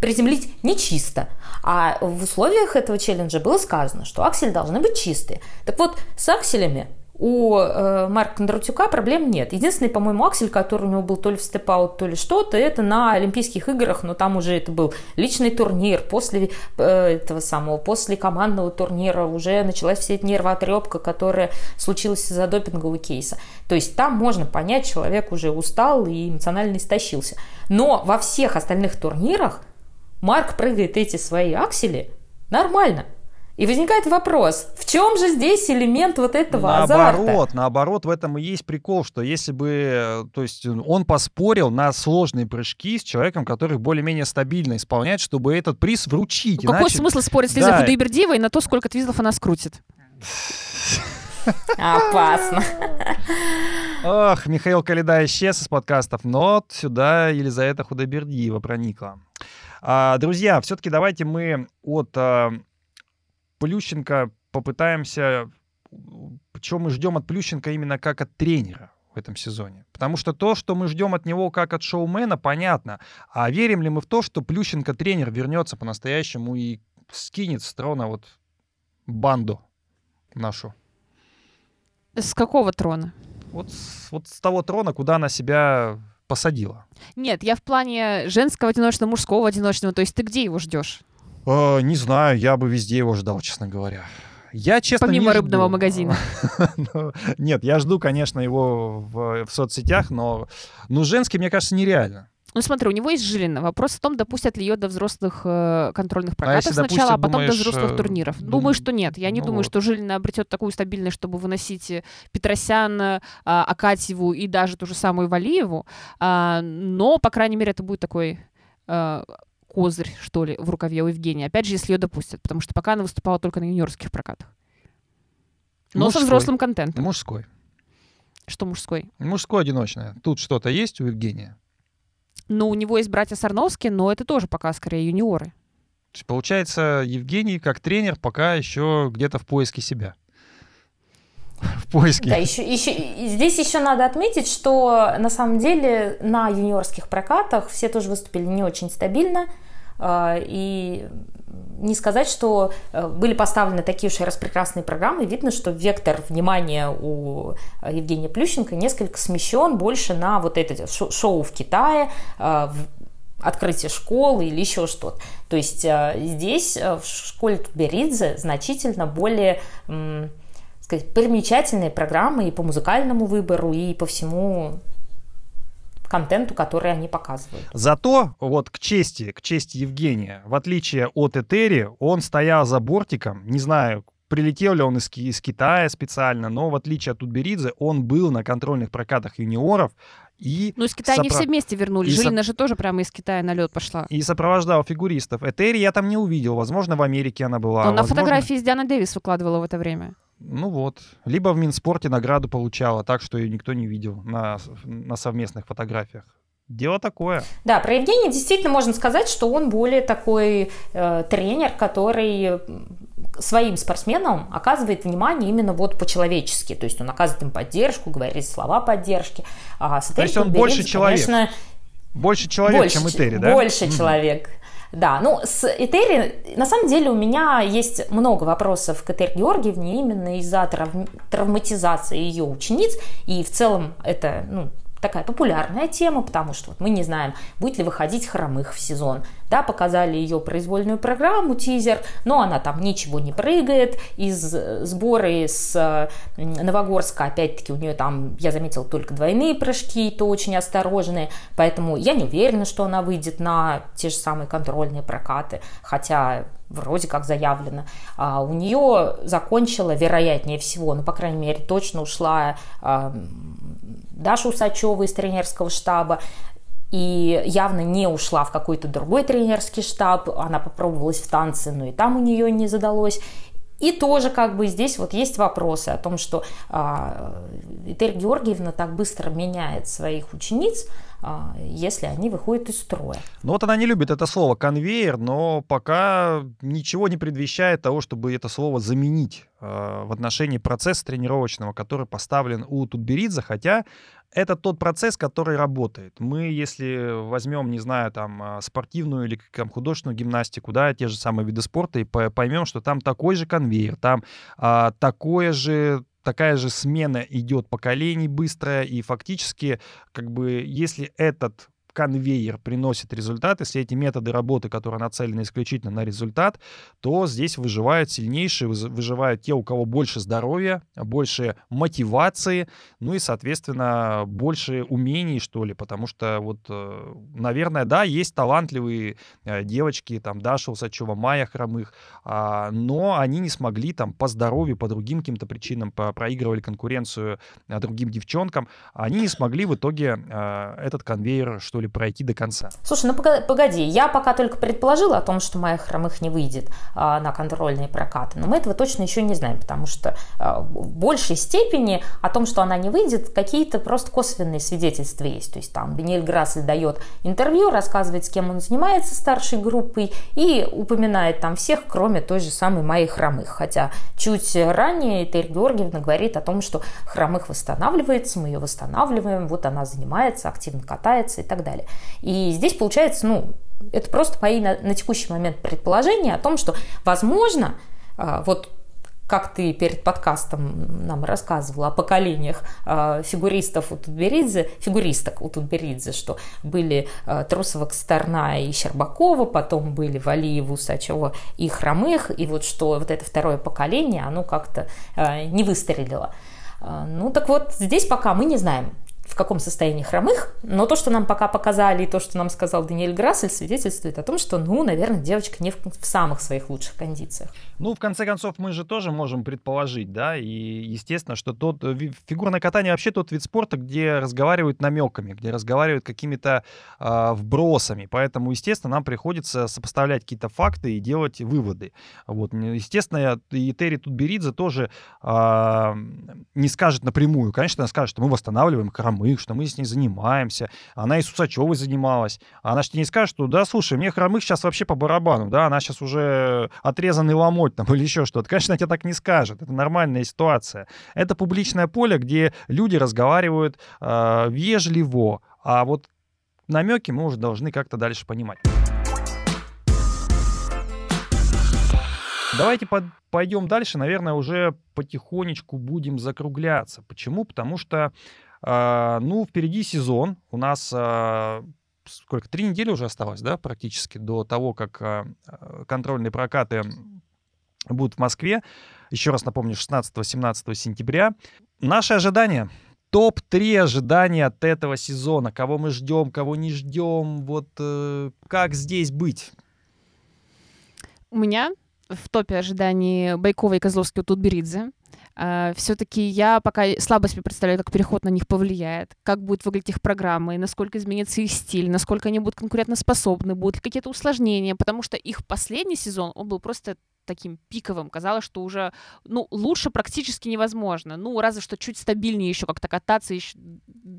приземлить нечисто. А в условиях этого челленджа было сказано, что аксели должны быть чистые. Так вот, с акселями у э, Марка Кондратюка проблем нет. Единственный, по-моему, аксель, который у него был то ли в степ-аут, то ли что-то, это на Олимпийских играх, но там уже это был личный турнир. После э, этого самого, после командного турнира уже началась вся эта нервоотрепка, которая случилась из-за допингового кейса. То есть там можно понять, человек уже устал и эмоционально истощился. Но во всех остальных турнирах Марк прыгает эти свои аксели нормально. И возникает вопрос, в чем же здесь элемент вот этого наоборот, азарта? Наоборот, в этом и есть прикол, что если бы, то есть он поспорил на сложные прыжки с человеком, который более-менее стабильно исполняет, чтобы этот приз вручить. Ну, Иначе... Какой смысл спорить с Лизой Да. Худайбердиевой на то, сколько твизлов она скрутит? Опасно. Ох, Михаил Калида исчез из подкастов, но сюда Елизавета Худайбердиева проникла. А, друзья, все-таки давайте мы от а, Плющенко попытаемся... Чего мы ждем от Плющенко именно как от тренера в этом сезоне? Потому что то, что мы ждем от него как от шоумена, понятно. А верим ли мы в то, что Плющенко тренер вернется по-настоящему и скинет с трона вот банду нашу? С какого трона? Вот с, вот с того трона, куда она себя посадила. Нет, я в плане женского одиночного, мужского одиночного. То есть ты где его ждешь? Э, не знаю, я бы везде его ждал, честно говоря. Я, честно, Помимо не рыбного жду. магазина. Ну, Нет, я жду, конечно, его в, в соцсетях, но ну, женский, мне кажется, нереально. Ну смотри, у него есть Жилина. Вопрос в том, допустят ли ее до взрослых э, контрольных прокатов если сначала, а потом думаешь, до взрослых э, турниров. дум- Думаю, что нет. Я не ну думаю, вот. что Жилина обретет такую стабильность, чтобы выносить э, Петросян, э, Акатьеву и даже ту же самую Валиеву. А, но, по крайней мере, это будет такой э, козырь, что ли, в рукаве у Евгения. Опять же, если ее допустят, потому что пока она выступала только на юниорских прокатах. Но Мужской. со взрослым контентом. Мужской. Что мужской? Мужской одиночное. Тут что-то есть у Евгения? Ну, у него есть братья Сарновские, но это тоже пока скорее юниоры. То есть, получается, Евгений как тренер пока еще где-то в поиске себя. В поиске. Да, еще, еще, здесь еще надо отметить, что на самом деле на юниорских прокатах все тоже выступили не очень стабильно. а, И не сказать, что э, были поставлены такие уж и распрекрасные программы. Видно, что вектор внимания у Евгения Плющенко несколько смещен больше на вот это шо- шоу в Китае, э, в- открытие школы или еще что-то. То есть э, здесь э, в школе Тутберидзе значительно более сказать, примечательные программы и по музыкальному выбору, и по всему контенту, который они показывают. Зато вот к чести, к чести Евгения, в отличие от Этери, он стоял за бортиком, не знаю, прилетел ли он из, из Китая специально, но в отличие от Тутберидзе, он был на контрольных прокатах юниоров и, Ну, из Китая не сопро- все вместе вернулись. и соп- Жилина же тоже прямо из Китая на лед пошла. и сопровождал фигуристов. Этери я там не увидел, возможно, в Америке она была. Но на возможно- фотографии с Дианой Дэвис выкладывала в это время. Ну вот. Либо в Минспорте награду получала, так что ее никто не видел на, на совместных фотографиях. Дело такое. Да, про Евгения действительно можно сказать, что он более такой э, тренер, который своим спортсменам оказывает внимание именно вот по-человечески. То есть он оказывает им поддержку, говорит слова поддержки. А с То есть он больше Тутберидзе, человек, конечно, Больше человек, больше, чем Этери, да? Больше Мгм. человек. Да, ну с Этери, на самом деле у меня есть много вопросов к Этери Георгиевне именно из-за травм- травматизации ее учениц, и в целом это, ну, такая популярная тема, потому что вот мы не знаем, будет ли выходить хромых в сезон. Да, показали ее произвольную программу, тизер, но она там ничего не прыгает. Из э, сборы с э, Новогорска, опять-таки, у нее там, я заметила, только двойные прыжки, и то очень осторожные, поэтому я не уверена, что она выйдет на те же самые контрольные прокаты, хотя вроде как заявлено. А у нее закончила, вероятнее всего, ну, по крайней мере, точно ушла Даша Усачева из тренерского штаба, и явно не ушла в какой-то другой тренерский штаб, она попробовалась в танцы, но и там у нее не задалось. И тоже как бы здесь вот есть вопросы о том, что а, Этель Георгиевна так быстро меняет своих учениц, а, если они выходят из строя. Ну вот она не любит это слово конвейер, но пока ничего не предвещает того, чтобы это слово заменить э, в отношении процесса тренировочного, который поставлен у Тутберидзе, хотя это тот процесс, который работает. Мы, если возьмем, не знаю, там, а, спортивную или там, художественную гимнастику, да, те же самые виды спорта, и поймем, что там такой же конвейер, там а, такое же такая же смена идет поколений быстрая, и фактически, как бы, если этот конвейер приносит результат, если эти методы работы, которые нацелены исключительно на результат, то здесь выживают сильнейшие, выживают те, у кого больше здоровья, больше мотивации, ну и, соответственно, больше умений, что ли, потому что вот, э, наверное, да, есть талантливые э, девочки, там, Даша Усачева, Майя Хромых, а, но они не смогли там по здоровью, по другим каким-то причинам, проигрывали конкуренцию э, другим девчонкам, они не смогли в итоге этот конвейер, что ли, пройти до конца. Слушай, ну погоди, я пока только предположила о том, что моя хромых не выйдет а, на контрольные прокаты, но мы этого точно еще не знаем, потому что а, в большей степени о том, что она не выйдет, какие-то просто косвенные свидетельства есть. То есть там Даниэль Грассель дает интервью, рассказывает, с кем он занимается старшей группой и упоминает там всех, кроме той же самой моей хромых. Хотя чуть ранее Терри Георгиевна говорит о том, что хромых восстанавливается, мы ее восстанавливаем, вот она занимается, активно катается и так далее далее. И здесь получается, ну, это просто мои на, на текущий момент предположения о том, что, возможно, а, вот как ты перед подкастом нам рассказывала о поколениях э, фигуристов у Тутберидзе, фигуристок у Тутберидзе, что были э, Трусова, Косторна и Щербакова, потом были Валиева, Усачева и Хромых, и вот что вот это второе поколение, оно как-то не выстрелило. Ну так вот, здесь пока мы не знаем, в каком состоянии хромых, но то, что нам пока показали, и то, что нам сказал Даниэль Грассель, свидетельствует о том, что, ну, наверное, девочка не в, в самых своих лучших кондициях. Ну, в конце концов, мы же тоже можем предположить, да, и естественно, что тот э, фигурное катание вообще тот вид спорта, где разговаривают намеками, где разговаривают какими-то э, вбросами, поэтому, естественно, нам приходится сопоставлять какие-то факты и делать выводы. Вот, естественно, и Терри Тутберидзе тоже э, не скажет напрямую, конечно, она скажет, что мы восстанавливаем храм хромых, что мы с ней занимаемся. Она и с Усачевой занималась. Она же тебе не скажет, что, да, слушай, мне хромых сейчас вообще по барабану, да, она сейчас уже отрезанный ломоть там или еще что-то. Конечно, тебе так не скажет. Это нормальная ситуация. Это публичное поле, где люди разговаривают э, вежливо, а вот намеки мы уже должны как-то дальше понимать. Давайте под, пойдем дальше. Наверное, уже потихонечку будем закругляться. Почему? Потому что ну, впереди сезон. У нас а, сколько, три недели уже осталось, да, практически до того, как а, контрольные прокаты будут в Москве. Еще раз напомню, 16-17 сентября. Наши ожидания. Топ-3 ожидания от этого сезона. Кого мы ждем, кого не ждем. Вот э, как здесь быть? У меня в топе ожиданий Байкова и Козловский у Тутберидзе. Uh, все-таки я пока слабо себе представляю, как переход на них повлияет, как будет выглядеть их программы, насколько изменится их стиль, насколько они будут конкурентоспособны, будут ли какие-то усложнения, потому что их последний сезон, он был просто таким пиковым. Казалось, что уже, ну, лучше практически невозможно. Ну, разве что чуть стабильнее еще как-то кататься, еще,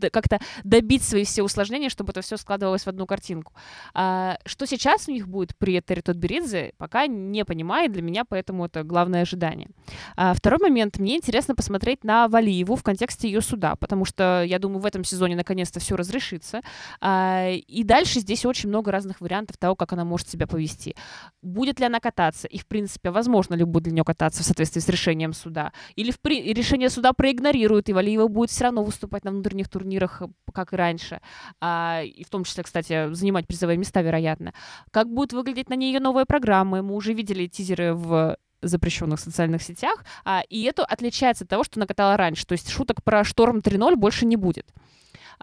как-то добить свои все усложнения, чтобы это все складывалось в одну картинку. А, что сейчас у них будет при Этери Тутберидзе, пока не понимаю, для меня поэтому это главное ожидание. А, второй момент. Мне интересно посмотреть на Валиеву в контексте ее суда, потому что, я думаю, в этом сезоне наконец-то все разрешится. А, и дальше здесь очень много разных вариантов того, как она может себя повести. Будет ли она кататься? И, в принципе, возможно ли будет для нее кататься в соответствии с решением суда? Или в при... решение суда проигнорируют, и Валиева будет все равно выступать на внутренних турнирах, э, как и раньше. А, и в том числе, кстати, занимать призовые места, вероятно. Как будет выглядеть на ней ее новая программа? Мы уже видели тизеры в запрещенных социальных сетях, а, и это отличается от того, что накатала раньше. То есть шуток про шторм 3.0 больше не будет.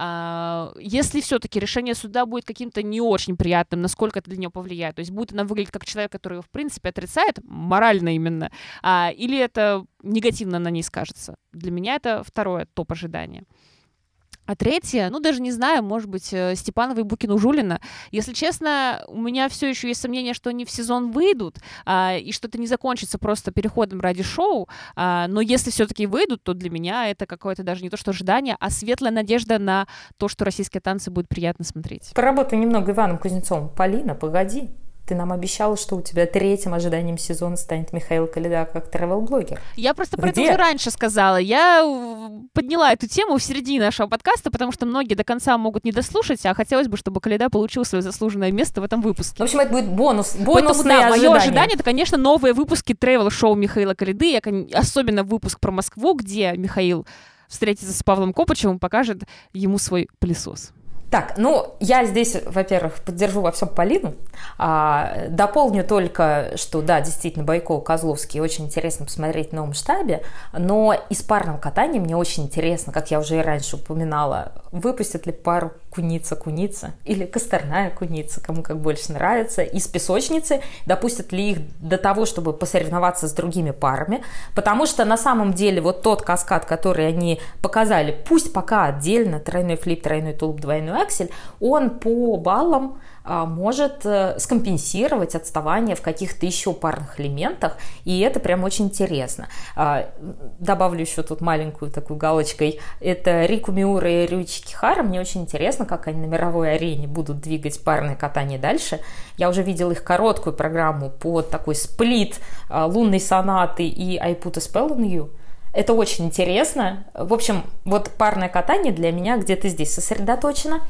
А, если все-таки решение суда будет каким-то не очень приятным, насколько это для нее повлияет, то есть будет она выглядеть как человек, который его в принципе отрицает, морально именно, а, или это негативно на ней скажется. Для меня это второе топ ожидания. А третье, ну даже не знаю, может быть, э, Степанова и Букину Жулина. Если честно, у меня все еще есть сомнение, что они в сезон выйдут, а, и что это не закончится просто переходом ради шоу. А, но если все-таки выйдут, то для меня это какое-то даже не то, что ожидание, а светлая надежда на то, что российские танцы будет приятно смотреть. Поработай немного Иваном Кузнецовым. Полина, погоди. Ты нам обещала, что у тебя третьим ожиданием сезона станет Михаил Калида как тревел-блогер. Я просто про это уже раньше сказала. Я подняла эту тему в середине нашего подкаста, потому что многие до конца могут не дослушать, а хотелось бы, чтобы Калида получил свое заслуженное место в этом выпуске. В общем, это будет бонус, бонусное Поэтому, да, мое ожидание, это, конечно, новые выпуски тревел-шоу Михаила Калиды, особенно выпуск про Москву, где Михаил встретится с Павлом Копычевым, покажет ему свой пылесос. Так, ну, я здесь, во-первых, поддержу во всем Полину. А, дополню только, что, да, действительно, Байков, Козловский очень интересно посмотреть в новом штабе, но из парного катания мне очень интересно, как я уже и раньше упоминала, выпустят ли пару куница-куница или косторная куница, кому как больше нравится, из песочницы, допустят ли их до того, чтобы посоревноваться с другими парами, потому что на самом деле вот тот каскад, который они показали, пусть пока отдельно, тройной флип, тройной тулуп, двойной аксель, он по баллам а, может э, скомпенсировать отставание в каких-то еще парных элементах, и это прям очень интересно. А, добавлю еще тут маленькую такую галочкой. Это Рику Миура и Рючи Кихара. Мне очень интересно, как они на мировой арене будут двигать парное катание дальше. Я уже видела их короткую программу под такой сплит а, лунной сонаты и I put a spell on you. Это очень интересно. В общем, вот парное катание для меня где-то здесь сосредоточено.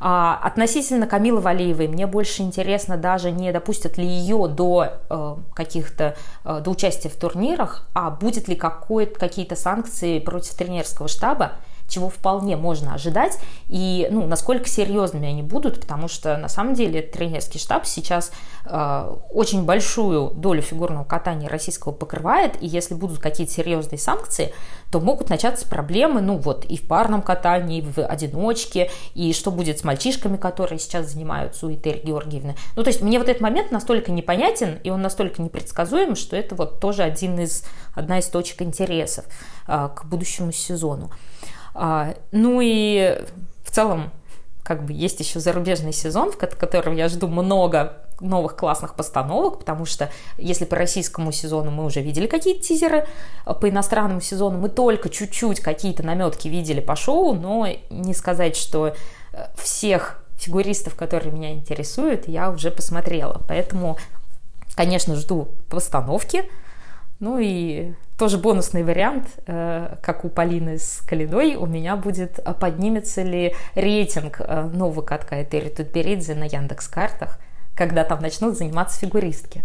А, относительно Камилы Валеевой, мне больше интересно даже не допустят ли ее до э, каких-то, э, до участия в турнирах, а будет ли какие-то санкции против тренерского штаба чего вполне можно ожидать, и ну, насколько серьезными они будут, потому что на самом деле тренерский штаб сейчас э, очень большую долю фигурного катания российского покрывает, и если будут какие-то серьезные санкции, то могут начаться проблемы, ну вот, и в парном катании, и в одиночке, и что будет с мальчишками, которые сейчас занимаются у Этери Георгиевны. Ну, то есть мне вот этот момент настолько непонятен, и он настолько непредсказуем, что это вот тоже один из, одна из точек интересов э, к будущему сезону. А, ну и в целом, как бы есть еще зарубежный сезон, в котором я жду много новых классных постановок, потому что если по российскому сезону мы уже видели какие-то тизеры, а по иностранному сезону мы только чуть-чуть какие-то наметки видели по шоу, но не сказать, что э, всех фигуристов, которые меня интересуют, я уже посмотрела. Поэтому, конечно, жду постановки. Ну и тоже бонусный вариант, э, как у Полины с Калидой, у меня будет, а поднимется ли рейтинг э, нового катка Этери Тутберидзе на Яндекс-картах, когда там начнут заниматься фигуристки.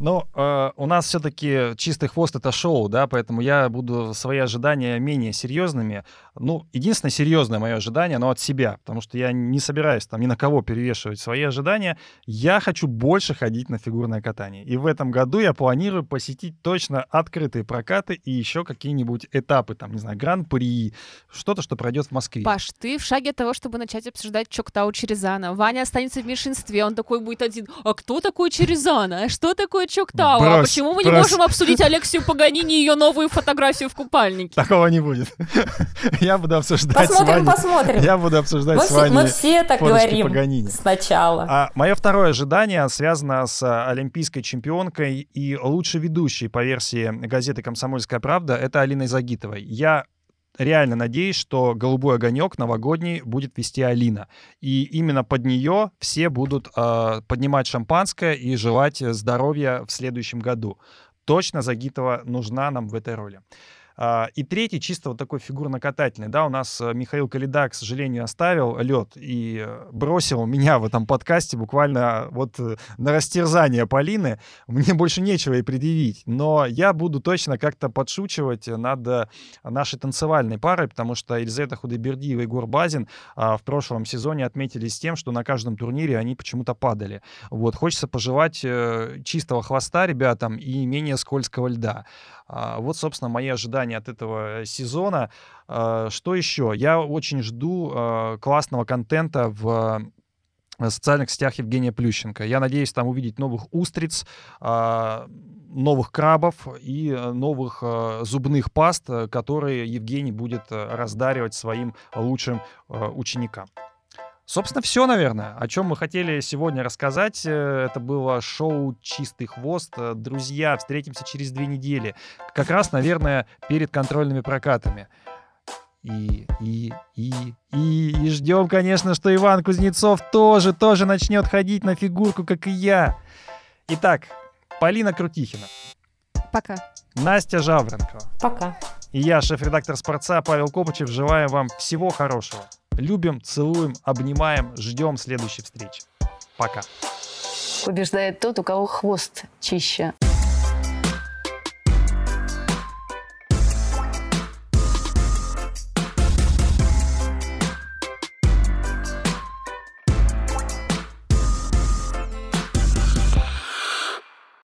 Но э, у нас все-таки чистый хвост это шоу, да, поэтому я буду свои ожидания менее серьезными. Ну, единственное серьезное мое ожидание, оно от себя, потому что я не собираюсь там ни на кого перевешивать свои ожидания. Я хочу больше ходить на фигурное катание. И в этом году я планирую посетить точно открытые прокаты и еще какие-нибудь этапы, там, не знаю, гран-при, что-то, что пройдет в Москве. Паш, ты в шаге от того, чтобы начать обсуждать Чоктау Черезана. Ваня останется в меньшинстве, он такой будет один. А кто такой Черезана? А что такое Чоктау? А почему мы брось. не можем обсудить Алексию Паганини и ее новую фотографию в купальнике? Такого не будет. Я буду обсуждать посмотрим, с вами. Посмотрим, Я буду обсуждать мы с вами. Мы все так говорим Паганини. сначала. А, мое второе ожидание связано с а, олимпийской чемпионкой и лучшей ведущей по версии газеты «Комсомольская правда» — это Алиной Загитовой. Я реально надеюсь, что «Голубой огонек» новогодний будет вести Алина. И именно под нее все будут э, поднимать шампанское и желать здоровья в следующем году. Точно Загитова нужна нам в этой роли. А, и третий, чисто вот такой фигурно-катательный, да, у нас э, Михаил Калида, к сожалению, оставил лед и э, бросил меня в этом подкасте буквально вот э, на растерзание Полины. Мне больше нечего ей предъявить, но я буду точно как-то подшучивать над нашей танцевальной парой, потому что Елизавета Худайбердиева и Егор Базин а, в прошлом сезоне отметились тем, что на каждом турнире они почему-то падали. Вот, хочется пожелать чистого хвоста ребятам и менее скользкого льда. А, вот, собственно, мои ожидания от этого сезона. А, что еще? Я очень жду а, классного контента в социальных сетях Евгения Плющенко. Я надеюсь там увидеть новых устриц, новых крабов и новых зубных паст, которые Евгений будет раздаривать своим лучшим ученикам. Собственно, все, наверное, о чем мы хотели сегодня рассказать. Э, это было шоу «Чистый хвост». Э, друзья, встретимся через две недели. Как раз, наверное, перед контрольными прокатами. И, и, и, и, и ждем, конечно, что Иван Кузнецов тоже, тоже начнет ходить на фигурку, как и я. Итак, Полина Крутихина. Пока. Настя Жаворонкова. Пока. И я, шеф-редактор «Спорца» Павел Копычев, желаем вам всего хорошего. Любим, целуем, обнимаем, ждем следующей встречи. Пока. Побеждает тот, у кого хвост чище.